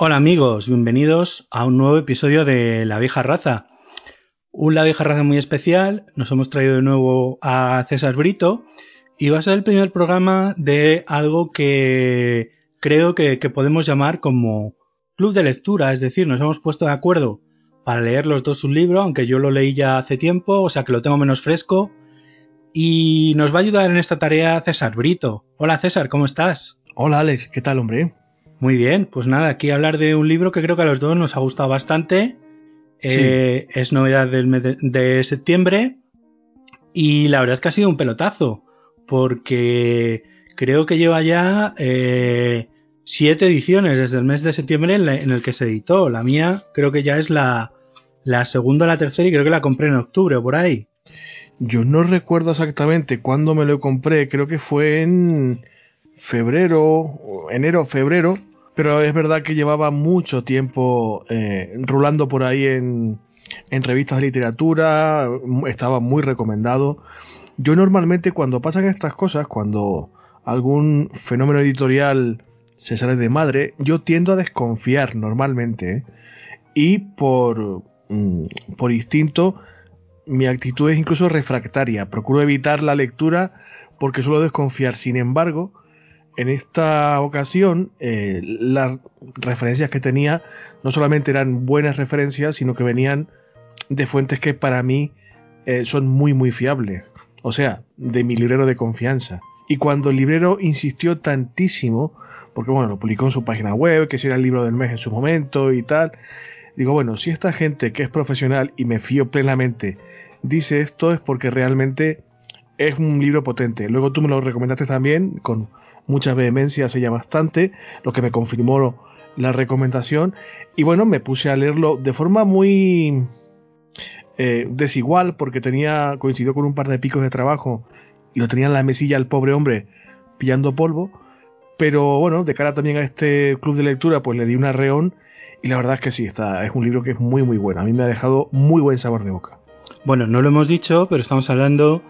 Hola amigos, bienvenidos a un nuevo episodio de La vieja raza. Un La vieja raza muy especial, nos hemos traído de nuevo a César Brito y va a ser el primer programa de algo que creo que, podemos llamar como club de lectura, es decir, nos hemos puesto de acuerdo para leer los dos un libro, aunque yo lo leí ya hace tiempo, o sea que lo tengo menos fresco. Y nos va a ayudar en esta tarea César Brito. Hola César, ¿cómo estás? Hola Alex, ¿qué tal hombre? Muy bien, pues nada, aquí hablar de un libro que creo que a los dos nos ha gustado bastante. Eh, es novedad del mes de, septiembre. Y la verdad es que ha sido un pelotazo. Porque creo que lleva ya eh, siete ediciones desde el mes de septiembre en, el que se editó. La mía creo que ya es la, la segunda o la tercera y creo que la compré en octubre o por ahí. Yo no recuerdo exactamente cuándo me lo compré, creo que fue en febrero, enero, febrero, pero es verdad que llevaba mucho tiempo eh, rulando por ahí en, en revistas de literatura, estaba muy recomendado. Yo normalmente cuando pasan estas cosas, cuando algún fenómeno editorial se sale de madre, yo tiendo a desconfiar normalmente. ¿eh? Y por, mm, por instinto, mi actitud es incluso refractaria. Procuro evitar la lectura porque suelo desconfiar. Sin embargo, en esta ocasión eh, las referencias que tenía no solamente eran buenas referencias, sino que venían de fuentes que para mí eh, son muy muy fiables. O sea, de mi librero de confianza. Y cuando el librero insistió tantísimo, porque bueno, lo publicó en su página web, que si era el libro del mes en su momento y tal, digo, bueno, si esta gente que es profesional y me fío plenamente dice esto es porque realmente es un libro potente. Luego tú me lo recomendaste también con mucha vehemencia hace bastante, lo que me confirmó la recomendación. Y bueno, me puse a leerlo de forma muy eh, desigual, porque tenía, coincidió con un par de picos de trabajo y lo tenía en la mesilla el pobre hombre pillando polvo. Pero bueno, de cara también a este club de lectura, pues le di un arreón. Y la verdad es que sí, está, es un libro que es muy muy bueno. A mí me ha dejado muy buen sabor de boca. Bueno, no lo hemos dicho, pero estamos hablando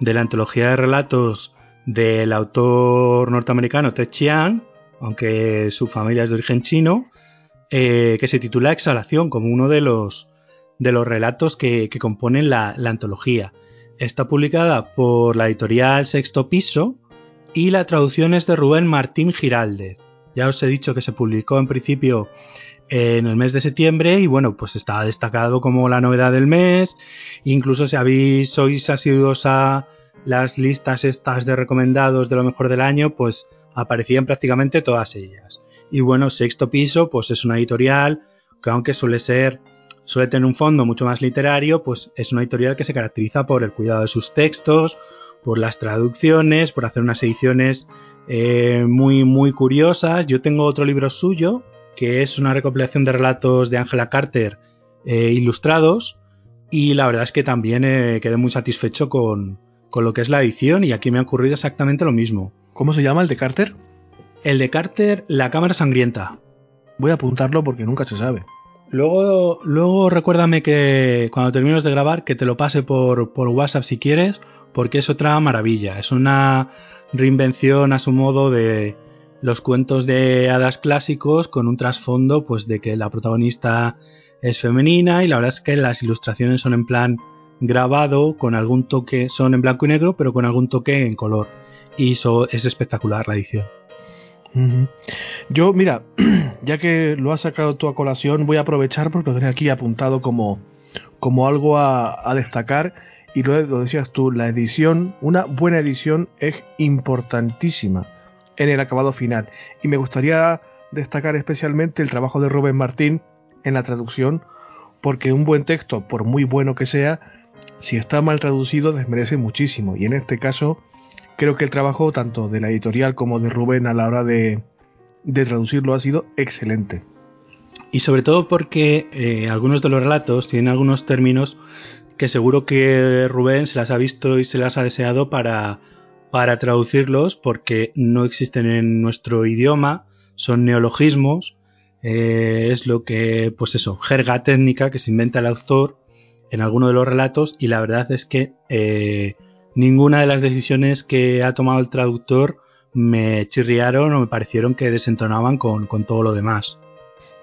de la antología de relatos del autor norteamericano Ted Chiang, aunque su familia es de origen chino, eh, que se titula Exhalación, como uno de los, de los relatos que, componen la, antología. Está publicada por la editorial Sexto Piso y la traducción es de Rubén Martín Giraldez. Ya os he dicho que se publicó en principio en el mes de septiembre y bueno, pues está destacado como la novedad del mes. Incluso si habéis, sois asiduos a las listas estas de recomendados de lo mejor del año, pues aparecían prácticamente todas ellas. Y bueno, Sexto Piso, pues es una editorial que aunque suele ser, suele tener un fondo mucho más literario, pues es una editorial que se caracteriza por el cuidado de sus textos, por las traducciones, por hacer unas ediciones eh, muy, muy curiosas. Yo tengo otro libro suyo, que es una recopilación de relatos de Angela Carter eh, ilustrados, y la verdad es que también eh, quedé muy satisfecho con, con lo que es la edición y aquí me ha ocurrido exactamente lo mismo. ¿Cómo se llama el de Carter? El de Carter, La Cámara Sangrienta. Voy a apuntarlo porque nunca se sabe. Luego, luego recuérdame que cuando termines de grabar que te lo pase por, por WhatsApp si quieres, porque es otra maravilla. Es una reinvención a su modo de los cuentos de hadas clásicos con un trasfondo pues de que la protagonista es femenina y la verdad es que las ilustraciones son en plan grabado con algún toque, son en blanco y negro, pero con algún toque en color. Y eso es espectacular la edición. Yo, mira, ya que lo has sacado tú a colación, voy a aprovechar porque lo tenía aquí apuntado como, como algo a, destacar. Y lo, lo, decías tú, la edición, una buena edición es importantísima en el acabado final. Y me gustaría destacar especialmente el trabajo de Rubén Martín en la traducción, porque un buen texto, por muy bueno que sea, si está mal traducido desmerece muchísimo y en este caso creo que el trabajo tanto de la editorial como de Rubén a la hora de, traducirlo ha sido excelente. Y sobre todo porque eh, algunos de los relatos tienen algunos términos que seguro que Rubén se las ha visto y se las ha deseado para, traducirlos porque no existen en nuestro idioma, son neologismos, eh, es lo que, pues eso, jerga técnica que se inventa el autor en alguno de los relatos y la verdad es que eh, ninguna de las decisiones que ha tomado el traductor me chirriaron o me parecieron que desentonaban con, todo lo demás.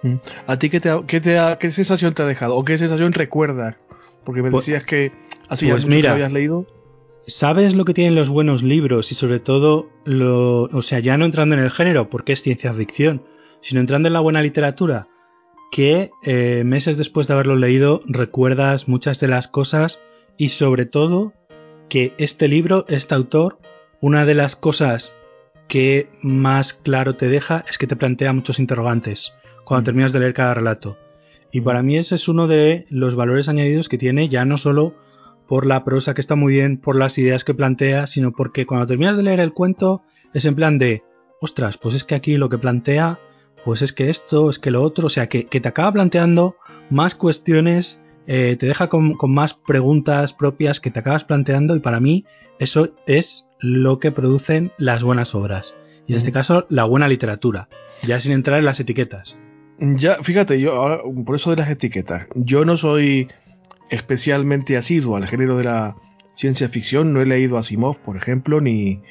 Mm. ¿A ti qué, te qué, qué sensación te ha dejado? ¿O qué sensación recuerdas? Porque me pues decías que así pues mira, que habías leído. ¿Sabes lo que tienen los buenos libros? Y sobre todo, lo, o sea, ya no entrando en el género, porque es ciencia ficción, sino entrando en la buena literatura, que eh, meses después de haberlo leído recuerdas muchas de las cosas y sobre todo que este libro, este autor, una de las cosas que más claro te deja es que te plantea muchos interrogantes cuando mm. terminas de leer cada relato. Y para mí ese es uno de los valores añadidos que tiene ya no solo por la prosa que está muy bien, por las ideas que plantea, sino porque cuando terminas de leer el cuento es en plan de, ostras, pues es que aquí lo que plantea, pues es que esto, es que lo otro, o sea, que, te acaba planteando más cuestiones, eh, te deja con, más preguntas propias que te acabas planteando y para mí eso es lo que producen las buenas obras. Y en este caso, la buena literatura, ya sin entrar en las etiquetas. Ya, fíjate, yo ahora, por eso de las etiquetas, yo no soy especialmente asiduo al género de la ciencia ficción. No he leído a Asimov, por ejemplo, ni,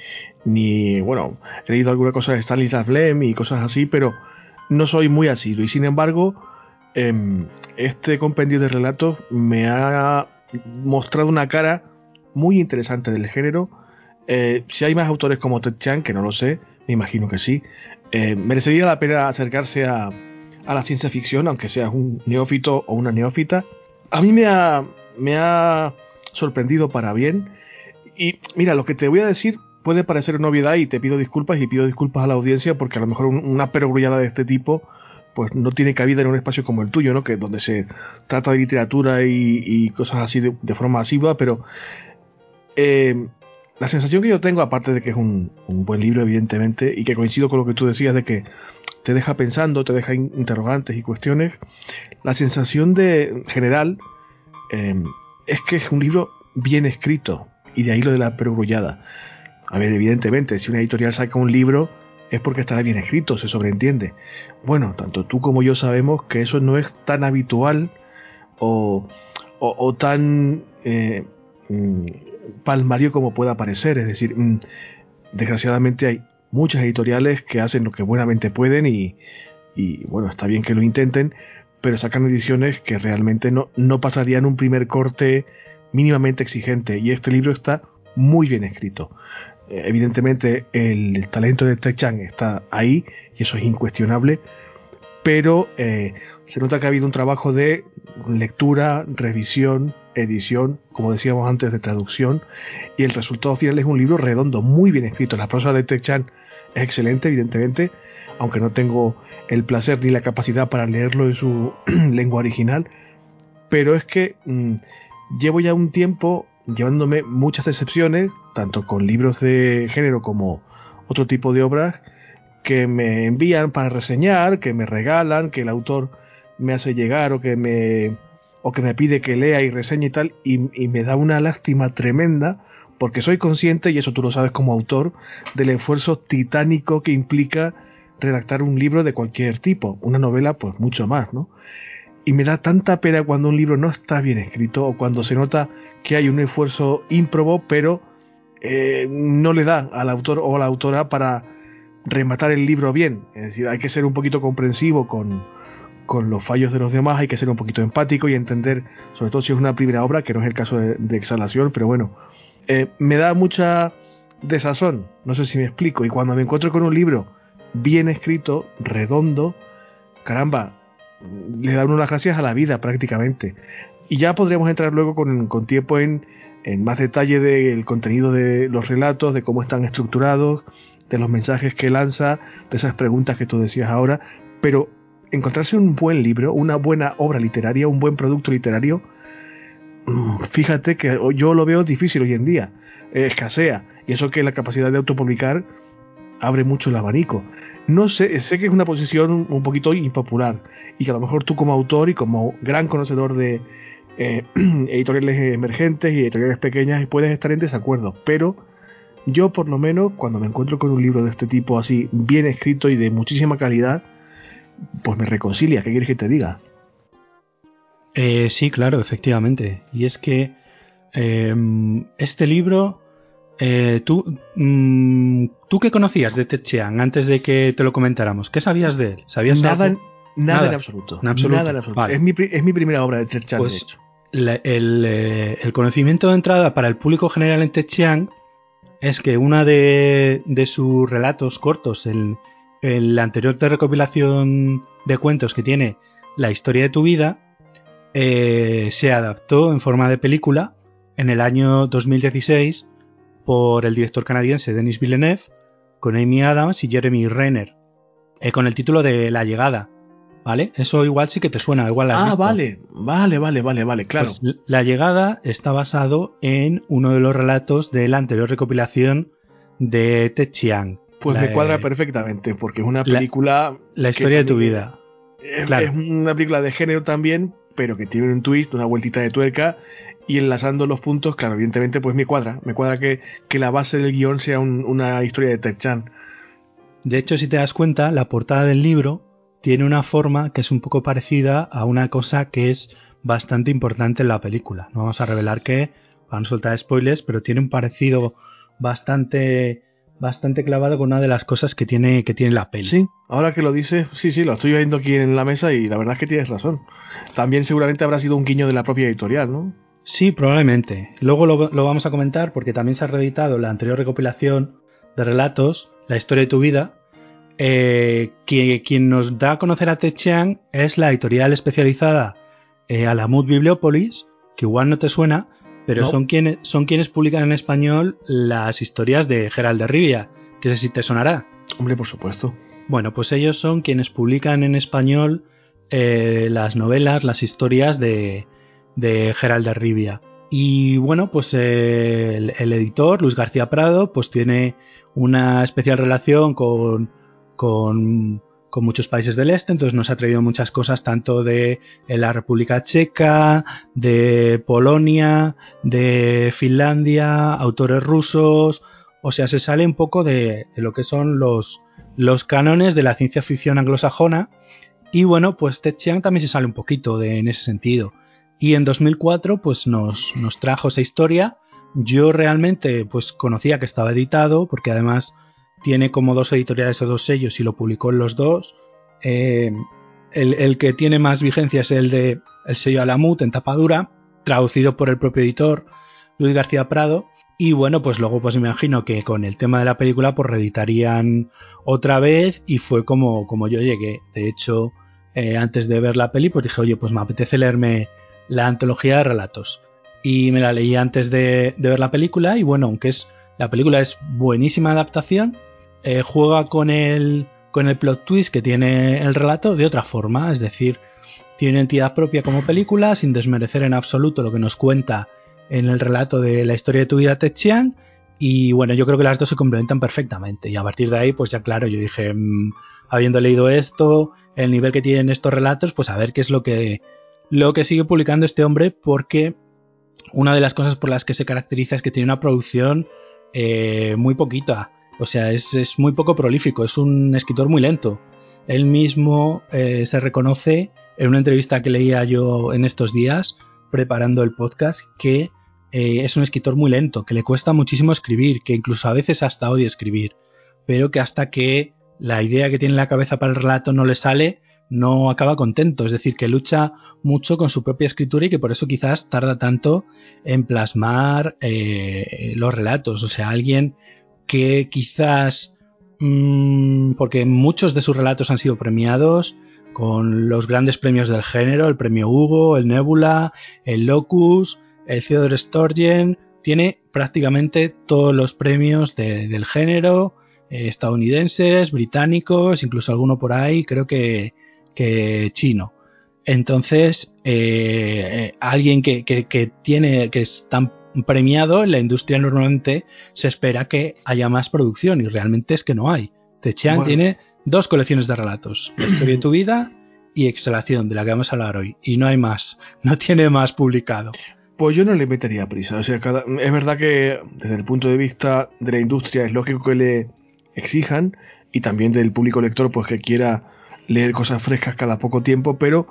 ni bueno, he leído alguna cosa de Stanislas Lem y cosas así, pero no soy muy asiduo. Y sin embargo, em, este compendio de relatos me ha mostrado una cara muy interesante del género. Eh, si hay más autores como Ted Chan, que no lo sé, me imagino que sí, eh, merecería la pena acercarse a, a la ciencia ficción, aunque seas un neófito o una neófita a mí me ha, me ha sorprendido para bien. Y mira, lo que te voy a decir puede parecer novedad y te pido disculpas y pido disculpas a la audiencia porque a lo mejor una perogrullada de este tipo pues no tiene cabida en un espacio como el tuyo, ¿no? Que donde se trata de literatura y, cosas así de, forma asidua, pero eh, la sensación que yo tengo, aparte de que es un, buen libro, evidentemente, y que coincido con lo que tú decías de que te deja pensando, te deja interrogantes y cuestiones, la sensación de general em, es que es un libro bien escrito y de ahí lo de la perogrullada. A ver, evidentemente, si una editorial saca un libro es porque estará bien escrito, se sobreentiende. Bueno, tanto tú como yo sabemos que eso no es tan habitual o, tan eh, mm, palmario como pueda parecer. Es decir, mm, desgraciadamente hay muchas editoriales que hacen lo que buenamente pueden y, y bueno, está bien que lo intenten, pero sacan ediciones que realmente no pasarían un primer corte mínimamente exigente. Y este libro está muy bien escrito. Eh, evidentemente el talento de Tai Chang está ahí y eso es incuestionable, pero eh, se nota que ha habido un trabajo de lectura, revisión, edición, como decíamos antes, de traducción, y el resultado final es un libro redondo, muy bien escrito. La prosa de Tai Chang es excelente, evidentemente, aunque no tengo el placer ni la capacidad para leerlo en su lengua original, pero es que mm, llevo ya un tiempo llevándome muchas decepciones, tanto con libros de género como otro tipo de obras, que me envían para reseñar, que me regalan, que el autor me hace llegar o que me o que me pide que lea y reseñe y tal, y me da una lástima tremenda porque soy consciente, y eso tú lo sabes como autor, del esfuerzo titánico que implica redactar un libro de cualquier tipo, una novela pues mucho más, ¿no? Y me da tanta pena cuando un libro no está bien escrito o cuando se nota que hay un esfuerzo ímprobo, pero eh, no le da al autor o a la autora para rematar el libro bien. Es decir, hay que ser un poquito comprensivo con, con los fallos de los demás, hay que ser un poquito empático y entender, sobre todo si es una primera obra, que no es el caso de exhalación, pero bueno, eh, me da mucha desazón, no sé si me explico, y cuando me encuentro con un libro bien escrito, redondo, caramba, le da uno las gracias a la vida prácticamente. Y ya podríamos entrar luego con, tiempo en, en, más detalle del contenido de los relatos, de cómo están estructurados, de los mensajes que lanza, de esas preguntas que tú decías ahora, pero encontrarse un buen libro, una buena obra literaria, un buen producto literario, fíjate que yo lo veo difícil hoy en día, escasea, y eso que la capacidad de autopublicar abre mucho el abanico. No sé, sé que es una posición un poquito impopular, y que a lo mejor tú como autor y como gran conocedor de eh, editoriales emergentes y editoriales pequeñas puedes estar en desacuerdo, pero yo por lo menos cuando me encuentro con un libro de este tipo así, bien escrito y de muchísima calidad, pues me reconcilia, ¿qué quieres que te diga? Eh, sí, claro, efectivamente. Y es que em, este libro, eh, tú, mm, ¿tú qué conocías de Ted Chiang antes de que te lo comentáramos? ¿Qué sabías de él? ¿Sabías nada, Nada, en absoluto. Nada en absoluto. Es, mi, primera obra de Ted Chiang, pues, de hecho. Eh, el, conocimiento de entrada para el público general en Ted Chiang es que una de, sus relatos cortos, el, el anterior de recopilación de cuentos que tiene La historia de tu vida, eh, se adaptó en forma de película en el año 2016 por el director canadiense Denis Villeneuve con Amy Adams y Jeremy Renner, eh, con el título de La llegada. ¿Vale? Eso igual sí que te suena, igual Ah, vale, vale, vale, vale, vale, claro. Pues la llegada está basado en uno de los relatos de la anterior recopilación de Ted Chiang. Pues me cuadra perfectamente, porque es una película. La, historia de tu vida. Es, claro. es una película de género también, pero que tiene un twist, una vueltita de tuerca, y enlazando los puntos, claro, evidentemente, pues me cuadra. Me cuadra que, la base del guion sea una historia de Ted Chiang. De hecho, si te das cuenta, la portada del libro tiene una forma que es un poco parecida a una cosa que es bastante importante en la película. No vamos a revelar qué, van a soltar spoilers, pero tiene un parecido bastante bastante clavado con una de las cosas que tiene que tiene la peli. Sí, ahora que lo dices, sí, sí, lo estoy viendo aquí en la mesa y la verdad es que tienes razón. También seguramente habrá sido un guiño de la propia editorial, ¿no? Sí, probablemente. Luego lo, lo vamos a comentar porque también se ha reeditado la anterior recopilación de relatos, La historia de tu vida, eh, que, quien nos da a conocer a Chiang es la editorial especializada eh, Alamut Bibliopolis, que igual no te suena, pero son, quienes, son quienes publican en español las historias de Gerald de Rivia, que sé si te sonará. Hombre, por supuesto. Bueno, pues ellos son quienes publican en español eh, las novelas, las historias de, de Gerald de Rivia. Y bueno, pues el, el, editor, Luis García Prado, pues tiene una especial relación con, con, muchos países del este, entonces nos ha traído muchas cosas tanto de la República Checa, de Polonia, de Finlandia, autores rusos, o sea, se sale un poco de, lo que son los, los cánones de la ciencia ficción anglosajona y bueno, pues Ted Chiang también se sale un poquito de, en ese sentido. Y en 2004 pues nos, nos trajo esa historia. Yo realmente pues conocía que estaba editado porque además tiene como dos editoriales o dos sellos y lo publicó en los dos. Eh, el, que tiene más vigencia es el de el sello Alamut en tapadura, traducido por el propio editor Luis García Prado. Y bueno, pues luego pues me imagino que con el tema de la película pues reeditarían otra vez y fue como, como yo llegué. De hecho, eh, antes de ver la peli pues dije, oye, pues me apetece leerme la antología de relatos. Y me la leí antes de, de ver la película y bueno, aunque es la película es buenísima adaptación, eh, juega con el, con el plot twist que tiene el relato de otra forma, es decir, tiene entidad propia como película, sin desmerecer en absoluto lo que nos cuenta en el relato de la historia de tu vida, Ted Chiang. Y bueno, yo creo que las dos se complementan perfectamente. Y a partir de ahí, pues ya claro, yo dije, mm, habiendo leído esto, el nivel que tienen estos relatos, pues a ver qué es lo que, lo que sigue publicando este hombre, porque una de las cosas por las que se caracteriza es que tiene una producción eh, muy poquita. O sea, es, muy poco prolífico, es un escritor muy lento. Él mismo eh, se reconoce en una entrevista que leía yo en estos días, preparando el podcast, que eh, es un escritor muy lento, que le cuesta muchísimo escribir, que incluso a veces hasta odia escribir, pero que hasta que la idea que tiene en la cabeza para el relato no le sale, no acaba contento. Es decir, que lucha mucho con su propia escritura y que por eso quizás tarda tanto en plasmar eh, los relatos. O sea, alguien que quizás, mmm, porque muchos de sus relatos han sido premiados con los grandes premios del género, el premio Hugo, el Nebula, el Locus, el Theodore Sturgeon, tiene prácticamente todos los premios del género, eh, estadounidenses, británicos, incluso alguno por ahí, creo que, que chino. Entonces, eh, alguien que, que, que, tiene, que es tan premiado, en la industria normalmente se espera que haya más producción y realmente es que no hay. Techean tiene dos colecciones de relatos, La historia de tu vida y Exhalación, de la que vamos a hablar hoy, y no hay más, no tiene más publicado. Pues yo no le metería prisa, o sea, es verdad que desde el punto de vista de la industria es lógico que le exijan y también del público lector pues que quiera leer cosas frescas cada poco tiempo, pero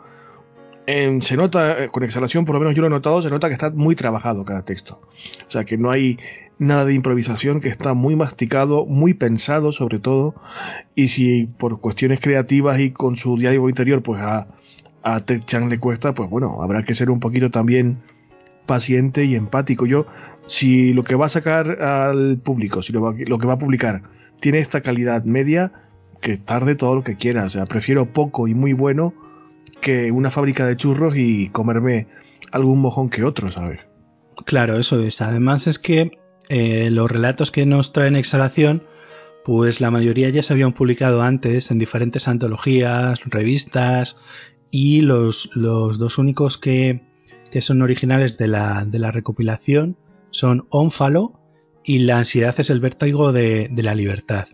se nota, eh, con exhalación, por lo menos yo lo he notado, se nota que está muy trabajado cada texto. O sea, que no hay nada de improvisación, que está muy masticado, muy pensado sobre todo. Y si por cuestiones creativas y con su diálogo interior, pues a, a Ted Chang le cuesta, pues bueno, habrá que ser un poquito también paciente y empático. Yo, si lo que va a sacar al público, si lo que va a publicar tiene esta calidad media, que tarde todo lo que quiera. O sea, prefiero poco y muy bueno que una fábrica de churros y comerme algún mojón que otro, ¿sabes? Claro, eso es. Además es que eh, los relatos que nos traen exhalación, pues la mayoría ya se habían publicado antes en diferentes antologías, revistas, y los, los dos únicos que, que, son originales de la, de la recopilación son Ónfalo y La ansiedad es el vértigo de, de la libertad.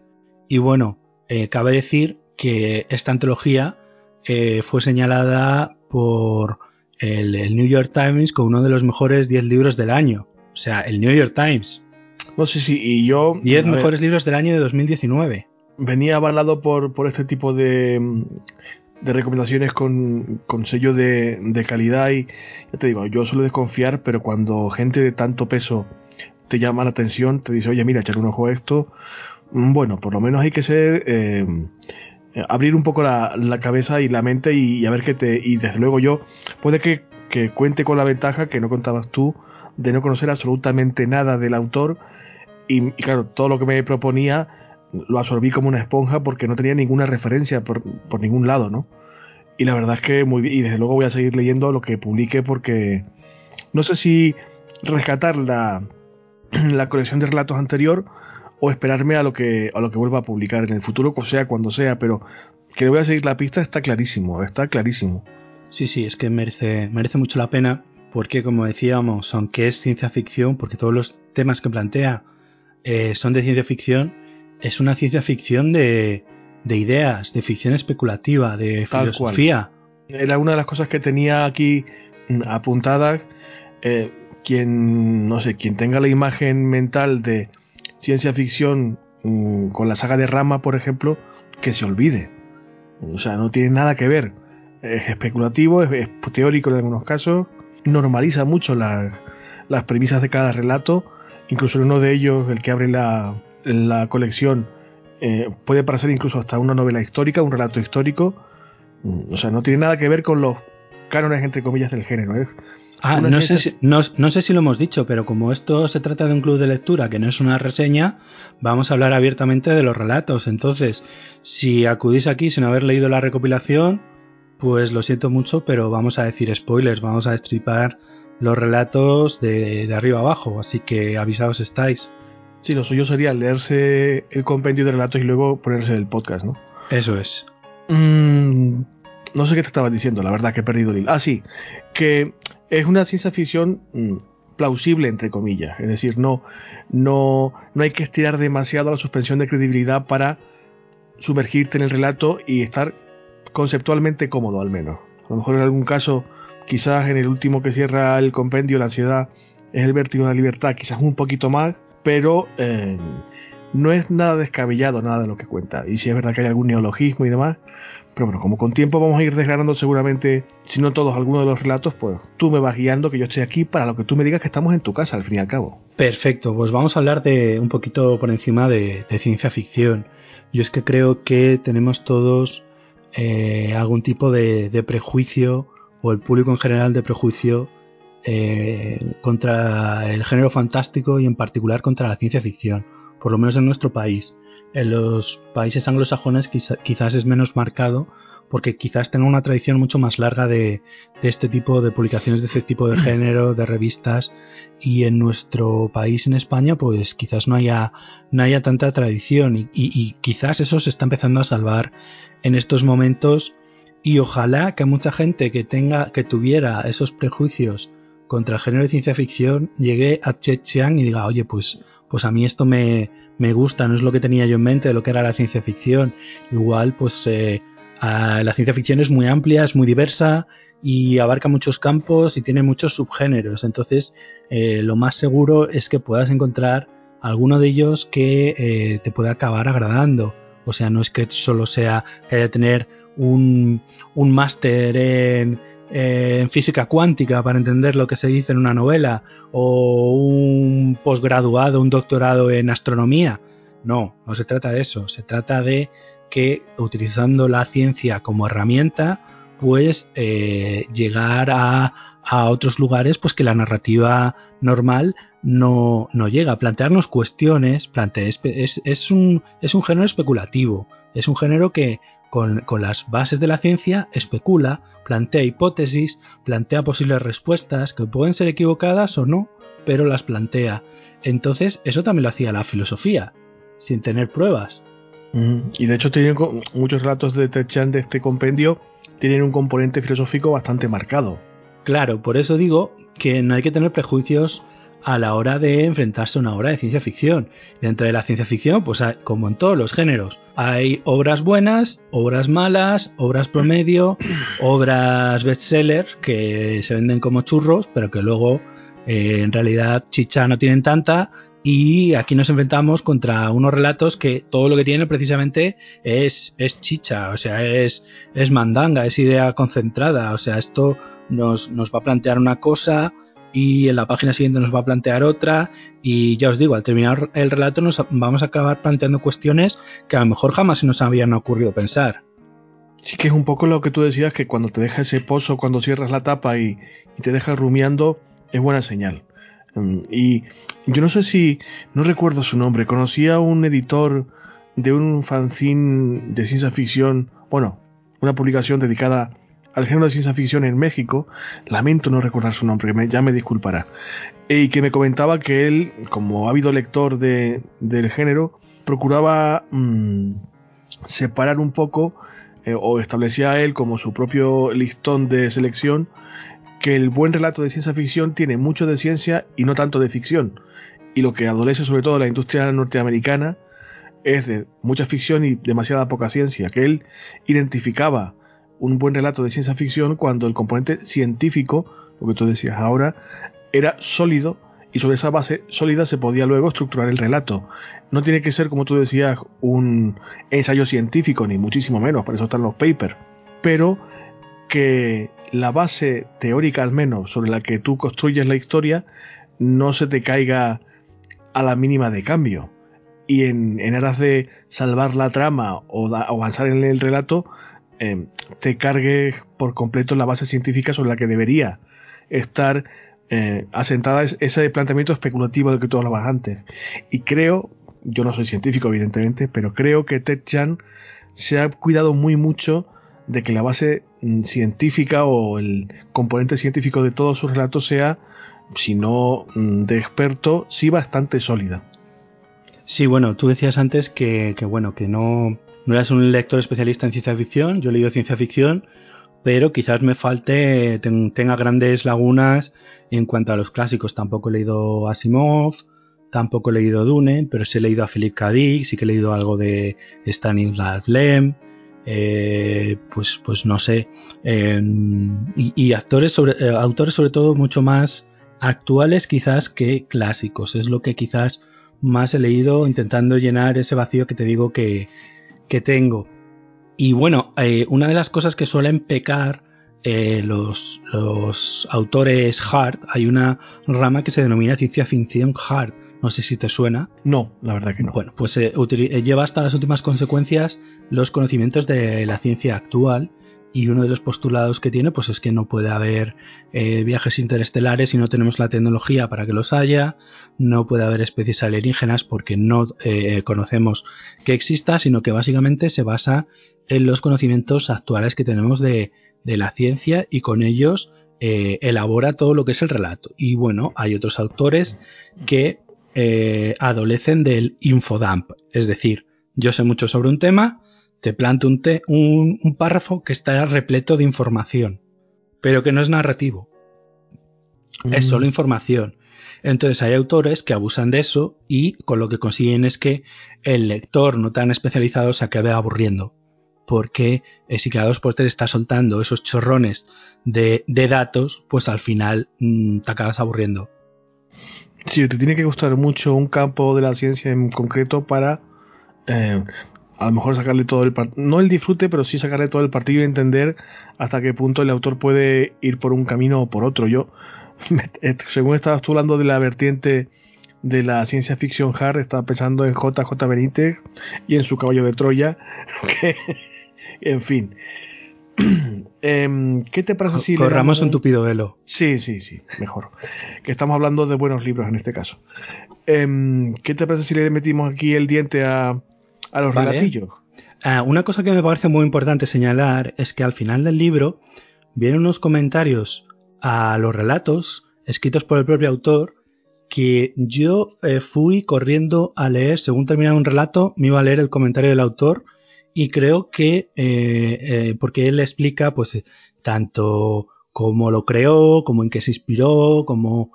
Y bueno, eh, cabe decir que esta antología eh, fue señalada por el, New York Times como uno de los mejores 10 libros del año. O sea, el New York Times. No sé si, y yo... 10 mejores libros del año de 2019. Venía avalado por, por este tipo de, de recomendaciones con, con sello de, de, calidad y ya te digo, yo suelo desconfiar, pero cuando gente de tanto peso te llama la atención, te dice, oye, mira, echar un ojo a esto, bueno, por lo menos hay que ser... Eh, eh, abrir un poco la, cabeza y la mente y, a ver qué te. Y desde luego yo, puede que, cuente con la ventaja que no contabas tú de no conocer absolutamente nada del autor. Y, claro, todo lo que me proponía lo absorbí como una esponja porque no tenía ninguna referencia por, ningún lado, ¿no? Y la verdad es que muy bien. Y desde luego voy a seguir leyendo lo que publique porque no sé si rescatar la, la colección de relatos anterior o esperarme a lo que a lo que vuelva a publicar en el futuro, o sea cuando sea, pero que le voy a seguir la pista está clarísimo, está clarísimo. Sí, sí, es que merece, merece mucho la pena, porque como decíamos, aunque es ciencia ficción, porque todos los temas que plantea eh, son de ciencia ficción, es una ciencia ficción de, de ideas, de ficción especulativa, de filosofía. Era una de las cosas que tenía aquí mm, apuntadas. Eh, quien, no sé, quien tenga la imagen mental de ciencia ficción mm, con la saga de Rama, por ejemplo, que se olvide. O sea, no tiene nada que ver. Es especulativo, es, teórico en algunos casos, normaliza mucho las premisas de cada relato. Incluso en uno de ellos, el que abre la, colección, eh, puede parecer incluso hasta una novela histórica, un relato histórico. Mm, o sea, no tiene nada que ver con los cánones, entre comillas, del género. Ah, no sé, si, no, sé si lo hemos dicho, pero como esto se trata de un club de lectura que no es una reseña, vamos a hablar abiertamente de los relatos. Entonces, si acudís aquí sin haber leído la recopilación, pues lo siento mucho, pero vamos a decir spoilers, vamos a destripar los relatos de, arriba abajo, así que avisados estáis. Sí, lo suyo sería leerse el compendio de relatos y luego ponerse el podcast, ¿no? Eso es. Mm, no sé qué te estaba diciendo, la verdad que he perdido el hilo. Ah, sí, que es una ciencia ficción mm, plausible, entre comillas. Es decir, no, no, no hay que estirar demasiado la suspensión de credibilidad para sumergirte en el relato y estar conceptualmente cómodo, al menos. A lo mejor en algún caso, quizás en el último que cierra el compendio, la ansiedad es el vértigo de la libertad, quizás un poquito más, pero eh, no es nada descabellado, nada de lo que cuenta. Y si es verdad que hay algún neologismo y demás, pero bueno, como con tiempo vamos a ir desgranando seguramente, si no todos, algunos de los relatos, pues tú me vas guiando, que yo estoy aquí para lo que tú me digas que estamos en tu casa, al fin y al cabo. Perfecto, pues vamos a hablar de un poquito por encima de, ciencia ficción. Yo es que creo que tenemos todos eh, algún tipo de, prejuicio, o el público en general de prejuicio, eh, contra el género fantástico y en particular contra la ciencia ficción, por lo menos en nuestro país. En los países anglosajones quizás es menos marcado porque quizás tenga una tradición mucho más larga de, este tipo de publicaciones de este tipo de género, de revistas. Y en nuestro país en España pues quizás no haya, no haya tanta tradición. Y, y quizás eso se está empezando a salvar en estos momentos. Y ojalá que mucha gente que tenga que tuviera esos prejuicios contra el género de ciencia ficción llegue a Che Chiang y diga oye pues pues a mí esto me, me gusta, no es lo que tenía yo en mente de lo que era la ciencia ficción. Igual, pues eh, la ciencia ficción es muy amplia, es muy diversa y abarca muchos campos y tiene muchos subgéneros. Entonces, eh, lo más seguro es que puedas encontrar alguno de ellos que eh, te pueda acabar agradando. O sea, no es que solo sea que haya tener un, un máster en, eh, en física cuántica para entender lo que se dice en una novela o un posgraduado, un doctorado en astronomía. No, no se trata de eso, se trata de que utilizando la ciencia como herramienta, pues eh, llegar a, otros lugares pues que la narrativa normal no, no llega. A plantearnos cuestiones, es, es, un, es un género especulativo, es un género que con, con, las bases de la ciencia especula, plantea hipótesis, plantea posibles respuestas que pueden ser equivocadas o no, pero las plantea. Entonces, eso también lo hacía la filosofía, sin tener pruebas. Y de hecho, tienen muchos relatos de Techan de este compendio tienen un componente filosófico bastante marcado. Claro, por eso digo que no hay que tener prejuicios a la hora de enfrentarse a una obra de ciencia ficción. Dentro de la ciencia ficción, pues como en todos los géneros, hay obras buenas, obras malas, obras promedio, obras bestseller que se venden como churros, pero que luego eh, en realidad chicha no tienen tanta y aquí nos enfrentamos contra unos relatos que todo lo que tienen precisamente es, es chicha, o sea, es, es mandanga, es idea concentrada, o sea, esto nos, nos va a plantear una cosa y en la página siguiente nos va a plantear otra y ya os digo, al terminar el relato nos vamos a acabar planteando cuestiones que a lo mejor jamás se nos habían ocurrido pensar. Sí que es un poco lo que tú decías, que cuando te deja ese pozo, cuando cierras la tapa y, te deja rumiando, es buena señal. Mm, y yo no sé si, no recuerdo su nombre, conocía a un editor de un fanzine de ciencia ficción, bueno, una publicación dedicada al género de ciencia ficción en México, lamento no recordar su nombre, ya me disculpará, y que me comentaba que él, como ávido lector de, del género, procuraba mm, separar un poco, eh, o establecía él como su propio listón de selección, que el buen relato de ciencia ficción tiene mucho de ciencia y no tanto de ficción y lo que adolece sobre todo la industria norteamericana es de mucha ficción y demasiada poca ciencia, que él identificaba un buen relato de ciencia ficción cuando el componente científico, lo que tú decías ahora, era sólido y sobre esa base sólida se podía luego estructurar el relato. No tiene que ser, como tú decías, un ensayo científico, ni muchísimo menos, para eso están los papers, pero que la base teórica al menos sobre la que tú construyes la historia no se te caiga a la mínima de cambio. Y en, aras de salvar la trama o avanzar en el relato, em, te cargue por completo la base científica sobre la que debería estar eh, asentada ese planteamiento especulativo del que tú hablabas antes. Y creo, yo no soy científico evidentemente, pero creo que Ted Chan se ha cuidado muy mucho de que la base mm, científica o el componente científico de todos sus relatos sea si no mm, de experto, sí bastante sólida. Sí, bueno, tú decías antes que, bueno, que no, no eras un lector especialista en ciencia ficción, yo he leído ciencia ficción, pero quizás me falte, tenga grandes lagunas en cuanto a los clásicos. Tampoco he leído Asimov, tampoco he leído Dune, pero sí he leído a Philip K. Dick, sí que he leído algo de Stanislav Lem, eh, pues, pues no sé, eh, y, actores sobre, eh, autores sobre todo mucho más actuales quizás que clásicos. Es lo que quizás más he leído intentando llenar ese vacío que te digo que, tengo. Y bueno, eh, una de las cosas que suelen pecar eh, los, los, autores hard, hay una rama que se denomina ciencia ficción hard. No sé si te suena. No, la verdad que no. Bueno, pues eh, lleva hasta las últimas consecuencias los conocimientos de la ciencia actual y uno de los postulados que tiene pues es que no puede haber eh, viajes interestelares si no tenemos la tecnología para que los haya, no puede haber especies alienígenas porque no eh, conocemos que exista, sino que básicamente se basa en los conocimientos actuales que tenemos de, la ciencia y con ellos eh, elabora todo lo que es el relato. Y bueno, hay otros autores que adolecen del infodump, es decir, yo sé mucho sobre un tema, te planto un, un, párrafo que está repleto de información, pero que no es narrativo. Es mm. solo información. Entonces hay autores que abusan de eso y con lo que consiguen es que el lector no tan especializado se acabe aburriendo. Porque eh, si cada dos por tres está soltando esos chorrones de, datos, pues al final mm, te acabas aburriendo. Sí, te tiene que gustar mucho un campo de la ciencia en concreto para eh, a lo mejor sacarle todo el no el disfrute, pero sí sacarle todo el partido y entender hasta qué punto el autor puede ir por un camino o por otro. Yo, según estabas tú hablando de la vertiente de la ciencia ficción hard, estaba pensando en JJ Benítez y en su caballo de Troya, en fin. Em, ¿Qué te parece si corramos un tupido velo? Sí, sí, sí, mejor. Que estamos hablando de buenos libros en este caso. Em, ¿Qué te parece si le metimos aquí el diente a, a los relatillos. Ah, una cosa que me parece muy importante señalar es que al final del libro vienen unos comentarios a los relatos escritos por el propio autor que yo eh, fui corriendo a leer, según terminaba un relato, me iba a leer el comentario del autor y creo que, eh, eh, porque él explica pues tanto cómo lo creó, como en qué se inspiró, como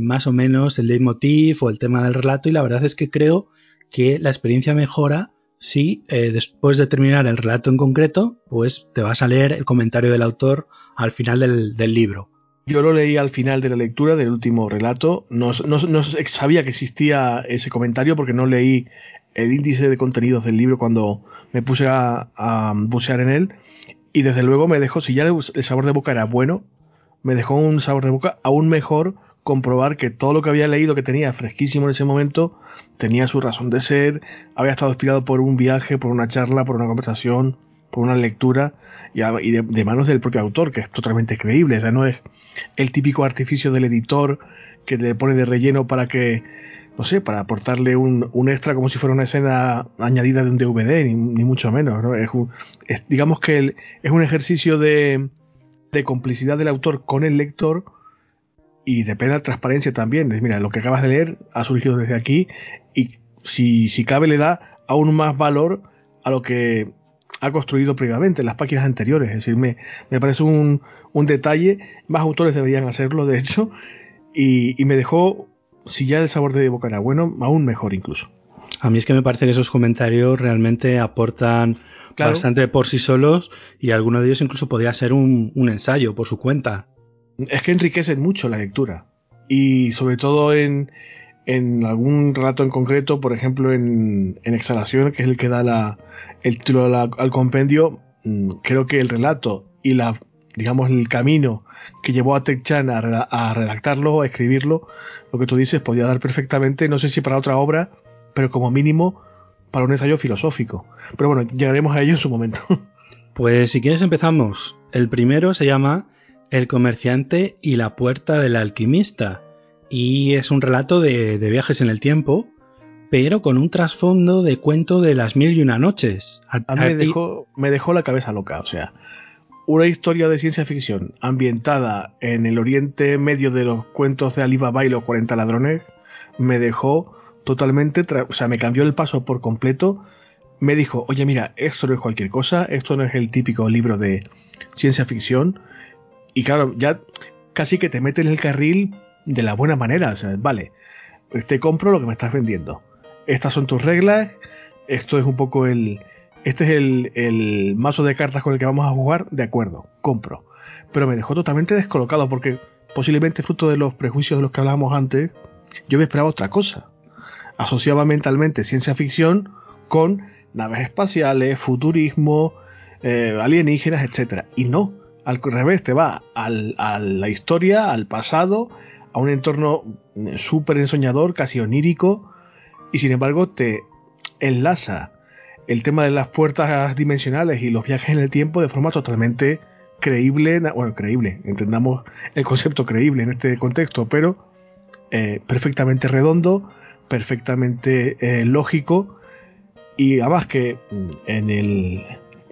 más o menos el leitmotiv o el tema del relato y la verdad es que creo que la experiencia mejora si eh, después de terminar el relato en concreto, pues te vas a leer el comentario del autor al final del, libro. Yo lo leí al final de la lectura del último relato. No, sabía que existía ese comentario porque no leí el índice de contenidos del libro cuando me puse a, a bucear en él. Y desde luego me dejó, si ya el sabor de boca era bueno, me dejó un sabor de boca aún mejor comprobar que todo lo que había leído que tenía fresquísimo en ese momento tenía su razón de ser, había estado inspirado por un viaje, por una charla, por una conversación, por una lectura y, de, manos del propio autor, que es totalmente creíble, o sea, no es el típico artificio del editor que le pone de relleno para que, no sé, para aportarle un, extra como si fuera una escena añadida de un DVD, ni, mucho menos, ¿no? Es, digamos que es un ejercicio de, de complicidad del autor con el lector, y de plena transparencia también. mira, lo que acabas de leer ha surgido desde aquí y si, si cabe le da aún más valor a lo que ha construido previamente en las páginas anteriores. Es decir, me, me parece un, un, detalle, más autores deberían hacerlo, de hecho, y, y, me dejó, si ya el sabor de boca era bueno, aún mejor incluso. A mí es que me parece que esos comentarios realmente aportan bastante por sí solos y alguno de ellos incluso podría ser un, un ensayo por su cuenta es que enriquecen mucho la lectura. Y sobre todo en, en algún relato en concreto, por ejemplo en, Exhalación, que es el que da el título al compendio, mm, creo que el relato y la, digamos, el camino que llevó a Tech Chan a, a, redactarlo, a escribirlo, lo que tú dices, podía dar perfectamente, no sé si para otra obra, pero como mínimo para un ensayo filosófico. Pero bueno, llegaremos a ello en su momento. Pues si quieres empezamos. El primero se llama el comerciante y la puerta del alquimista. Y es un relato de, viajes en el tiempo, pero con un trasfondo de cuento de las mil y una noches. A, mí me, dejó, me dejó la cabeza loca, o sea, una historia de ciencia ficción ambientada en el oriente medio de los cuentos de Alibaba y los 40 ladrones, me dejó totalmente, o sea, me cambió el paso por completo. Me dijo, oye, mira, esto no es cualquier cosa, esto no es el típico libro de ciencia ficción, y claro, ya casi que te mete en el carril de la buena manera. O sea, vale, te compro lo que me estás vendiendo. Estas son tus reglas. Esto es un poco el. Este es el, el mazo de cartas con el que vamos a jugar. De acuerdo, compro. Pero me dejó totalmente descolocado porque posiblemente fruto de los prejuicios de los que hablábamos antes, yo me esperaba otra cosa. Asociaba mentalmente ciencia ficción con naves espaciales, futurismo, eh, alienígenas, etc. Y no, al revés, te va a la historia, al pasado, a un entorno súper ensoñador, casi onírico, y sin embargo te enlaza el tema de las puertas dimensionales y los viajes en el tiempo de forma totalmente creíble, bueno, creíble, entendamos el concepto creíble en este contexto, pero eh, perfectamente redondo, perfectamente eh, lógico, y además que mm, en el,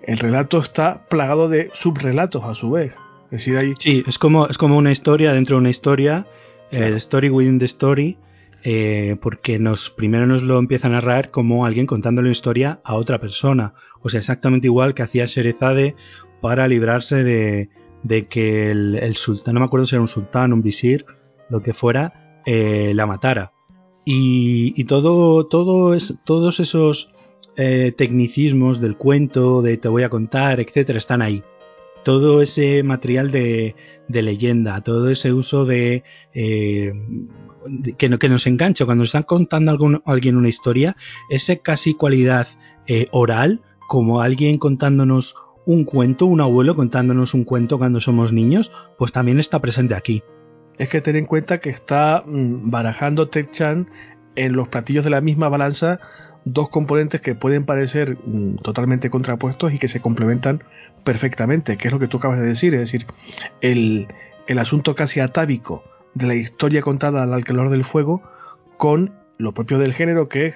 el relato está plagado de subrelatos a su vez. Es decir, Sí, es como, es como una historia dentro de una historia, el story within the story, eh, porque nos primero nos lo empieza a narrar como alguien contándole una historia a otra persona. O sea, exactamente igual que hacía Sherezade para librarse de, de que el, sultán, no me acuerdo si era un sultán, un visir, lo que fuera, eh, la matara. Y, y todo, todo es, todos esos eh, tecnicismos del cuento, de te voy a contar, etcétera, están ahí. Todo ese material de, leyenda, todo ese uso de, eh, que, nos engancha cuando están contando alguien una historia, esa casi cualidad eh, oral, como alguien contándonos un cuento, un abuelo contándonos un cuento cuando somos niños, pues también está presente aquí. Es que ten en cuenta que está mm, barajando Ted Chan en los platillos de la misma balanza dos componentes que pueden parecer mm, totalmente contrapuestos y que se complementan perfectamente, que es lo que tú acabas de decir, es decir, el, asunto casi atávico de la historia contada al calor del fuego con lo propio del género que es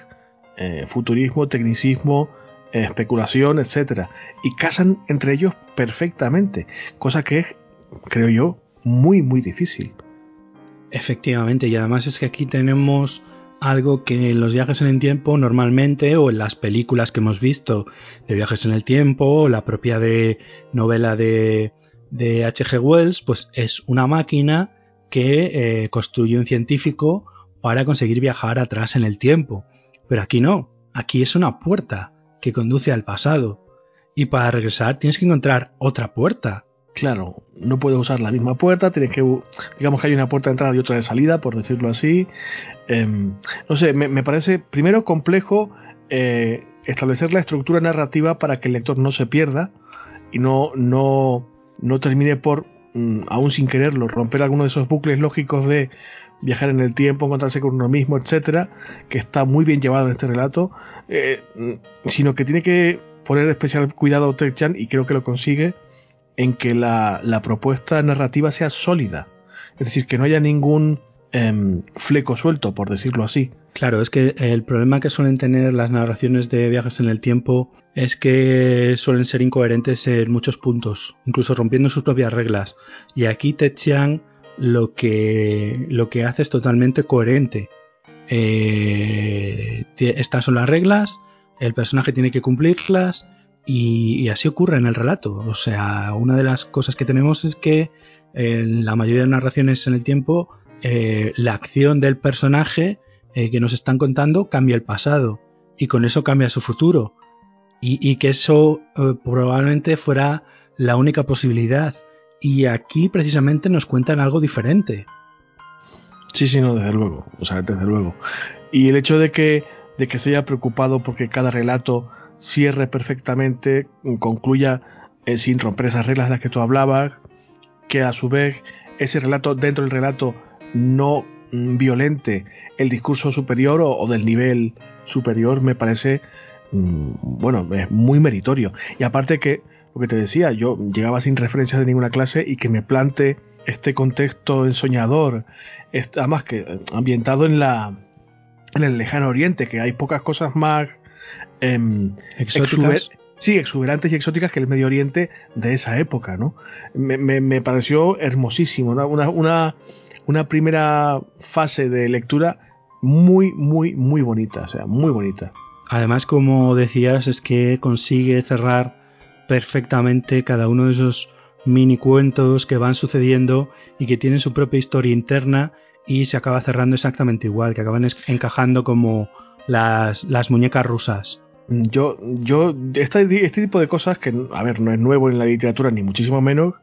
eh, futurismo, tecnicismo, especulación, etcétera, y casan entre ellos perfectamente, cosa que es, creo yo, muy muy difícil. Efectivamente, y además es que aquí tenemos algo que en los viajes en el tiempo normalmente o en las películas que hemos visto de viajes en el tiempo o la propia de novela de, de H.G. Wells, pues es una máquina que eh, construye un científico para conseguir viajar atrás en el tiempo. Pero aquí no, aquí es una puerta que conduce al pasado. Y para regresar tienes que encontrar otra puerta. Claro, no puedes usar la misma puerta, tienes que, digamos que hay una puerta de entrada y otra de salida, por decirlo así. Em, no sé, me, parece primero complejo eh, establecer la estructura narrativa para que el lector no se pierda y no, no, no termine por, mm, aún sin quererlo, romper alguno de esos bucles lógicos de viajar en el tiempo, encontrarse con uno mismo, etcétera, que está muy bien llevado en este relato, eh, mm, sino que tiene que poner especial cuidado Ted Chan y creo que lo consigue en que la, propuesta narrativa sea sólida. Es decir, que no haya ningún em, fleco suelto, por decirlo así. Claro, es que el problema que suelen tener las narraciones de viajes en el tiempo es que suelen ser incoherentes en muchos puntos, incluso rompiendo sus propias reglas. Y aquí Ted Chiang lo que, lo que hace es totalmente coherente. Eh, estas son las reglas, el personaje tiene que cumplirlas y, así ocurre en el relato. O sea, una de las cosas que tenemos es que en la mayoría de narraciones en el tiempo, eh, la acción del personaje eh, que nos están contando cambia el pasado y con eso cambia su futuro. Y, que eso eh, probablemente fuera la única posibilidad. Y aquí precisamente nos cuentan algo diferente. Sí, sí, no, desde luego. O sea, desde luego. Y el hecho de que, de que se haya preocupado porque cada relato cierre perfectamente, concluya eh, sin romper esas reglas de las que tú hablabas, que a su vez ese relato dentro del relato no mm, violente el discurso superior o, del nivel superior me parece mm, bueno es muy meritorio. Y aparte que lo que te decía yo llegaba sin referencias de ninguna clase y que me plante este contexto ensoñador además que eh, ambientado en la en el lejano oriente que hay pocas cosas más Em, sí, exuberantes y exóticas que el Medio Oriente de esa época, ¿no? Me, pareció hermosísimo, una, una, una, primera fase de lectura muy, muy, muy bonita, o sea, muy bonita. Además, como decías, es que consigue cerrar perfectamente cada uno de esos mini cuentos que van sucediendo y que tienen su propia historia interna y se acaba cerrando exactamente igual, que acaban encajando como las, las muñecas rusas. Yo, yo, este, tipo de cosas que, a ver, no es nuevo en la literatura, ni muchísimo menos,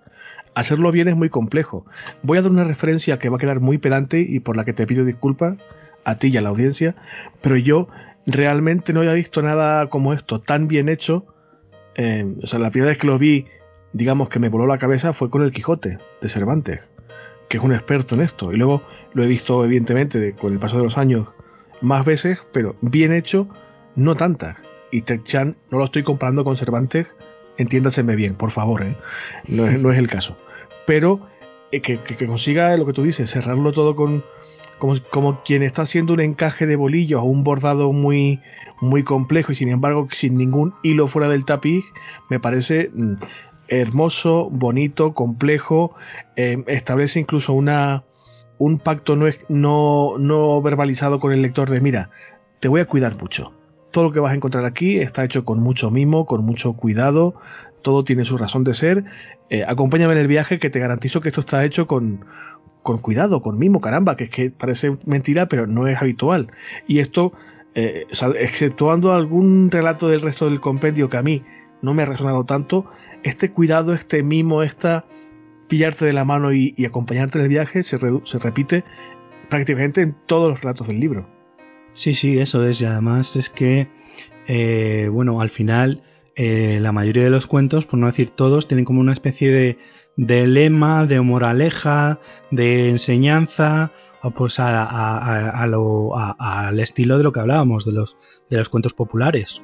hacerlo bien es muy complejo. Voy a dar una referencia que va a quedar muy pedante y por la que te pido disculpas a ti y a la audiencia, pero yo realmente no había visto nada como esto tan bien hecho. Eh, o sea, la primera vez que lo vi, digamos que me voló la cabeza fue con el Quijote de Cervantes, que es un experto en esto. Y luego lo he visto, evidentemente, con el paso de los años más veces, pero bien hecho, no tantas y Ted Chan no lo estoy comparando con Cervantes, entiéndaseme bien, por favor, ¿eh? no, es, el caso. Pero eh, que, consiga lo que tú dices, cerrarlo todo con como, quien está haciendo un encaje de bolillos o un bordado muy, muy complejo y sin embargo sin ningún hilo fuera del tapiz, me parece mm, hermoso, bonito, complejo, eh, establece incluso una, un pacto no, no, no verbalizado con el lector de mira, te voy a cuidar mucho todo lo que vas a encontrar aquí está hecho con mucho mimo, con mucho cuidado, todo tiene su razón de ser. Eh, acompáñame en el viaje que te garantizo que esto está hecho con, con cuidado, con mimo, caramba, que es que parece mentira, pero no es habitual. Y esto, eh, exceptuando algún relato del resto del compendio que a mí no me ha resonado tanto, este cuidado, este mimo, esta pillarte de la mano y, acompañarte en el viaje se, se repite prácticamente en todos los relatos del libro. Sí, sí, eso es. Y además es que eh, bueno, al final eh, la mayoría de los cuentos, por no decir todos, tienen como una especie de, lema, de moraleja, de enseñanza, pues al estilo de lo que hablábamos, de los, de los cuentos populares.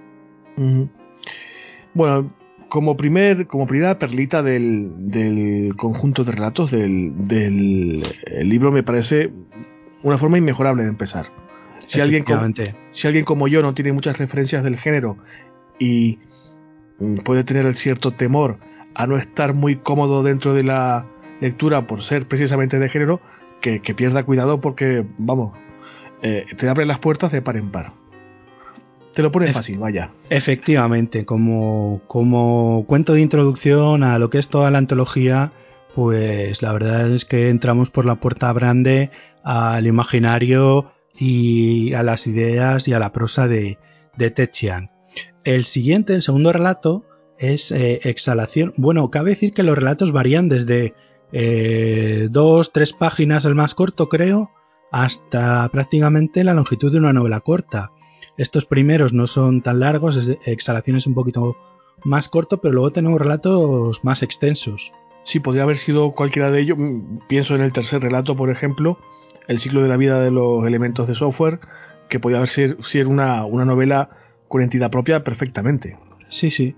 Bueno, como, primer, como primera perlita del, conjunto de relatos del, libro me parece una forma inmejorable de empezar. Si alguien, como, si alguien como yo no tiene muchas referencias del género y mm, puede tener el cierto temor a no estar muy cómodo dentro de la lectura por ser precisamente de género, que, pierda cuidado porque, vamos, eh, te abre las puertas de par en par. Te lo pone fácil, vaya. Efectivamente, como, como cuento de introducción a lo que es toda la antología, pues la verdad es que entramos por la puerta grande al imaginario y a las ideas y a la prosa de, de. El siguiente, el segundo relato, es eh, Exhalación. Bueno, cabe decir que los relatos varían desde eh, dos, tres páginas el más corto, creo, hasta prácticamente la longitud de una novela corta. Estos primeros no son tan largos, Exhalación es un poquito más corto, pero luego tenemos relatos más extensos. Sí, podría haber sido cualquiera de ellos. Mm, pienso en el tercer relato, por ejemplo, El ciclo de la vida de los elementos de software, que podría haber una novela con entidad propia perfectamente. Sí, sí.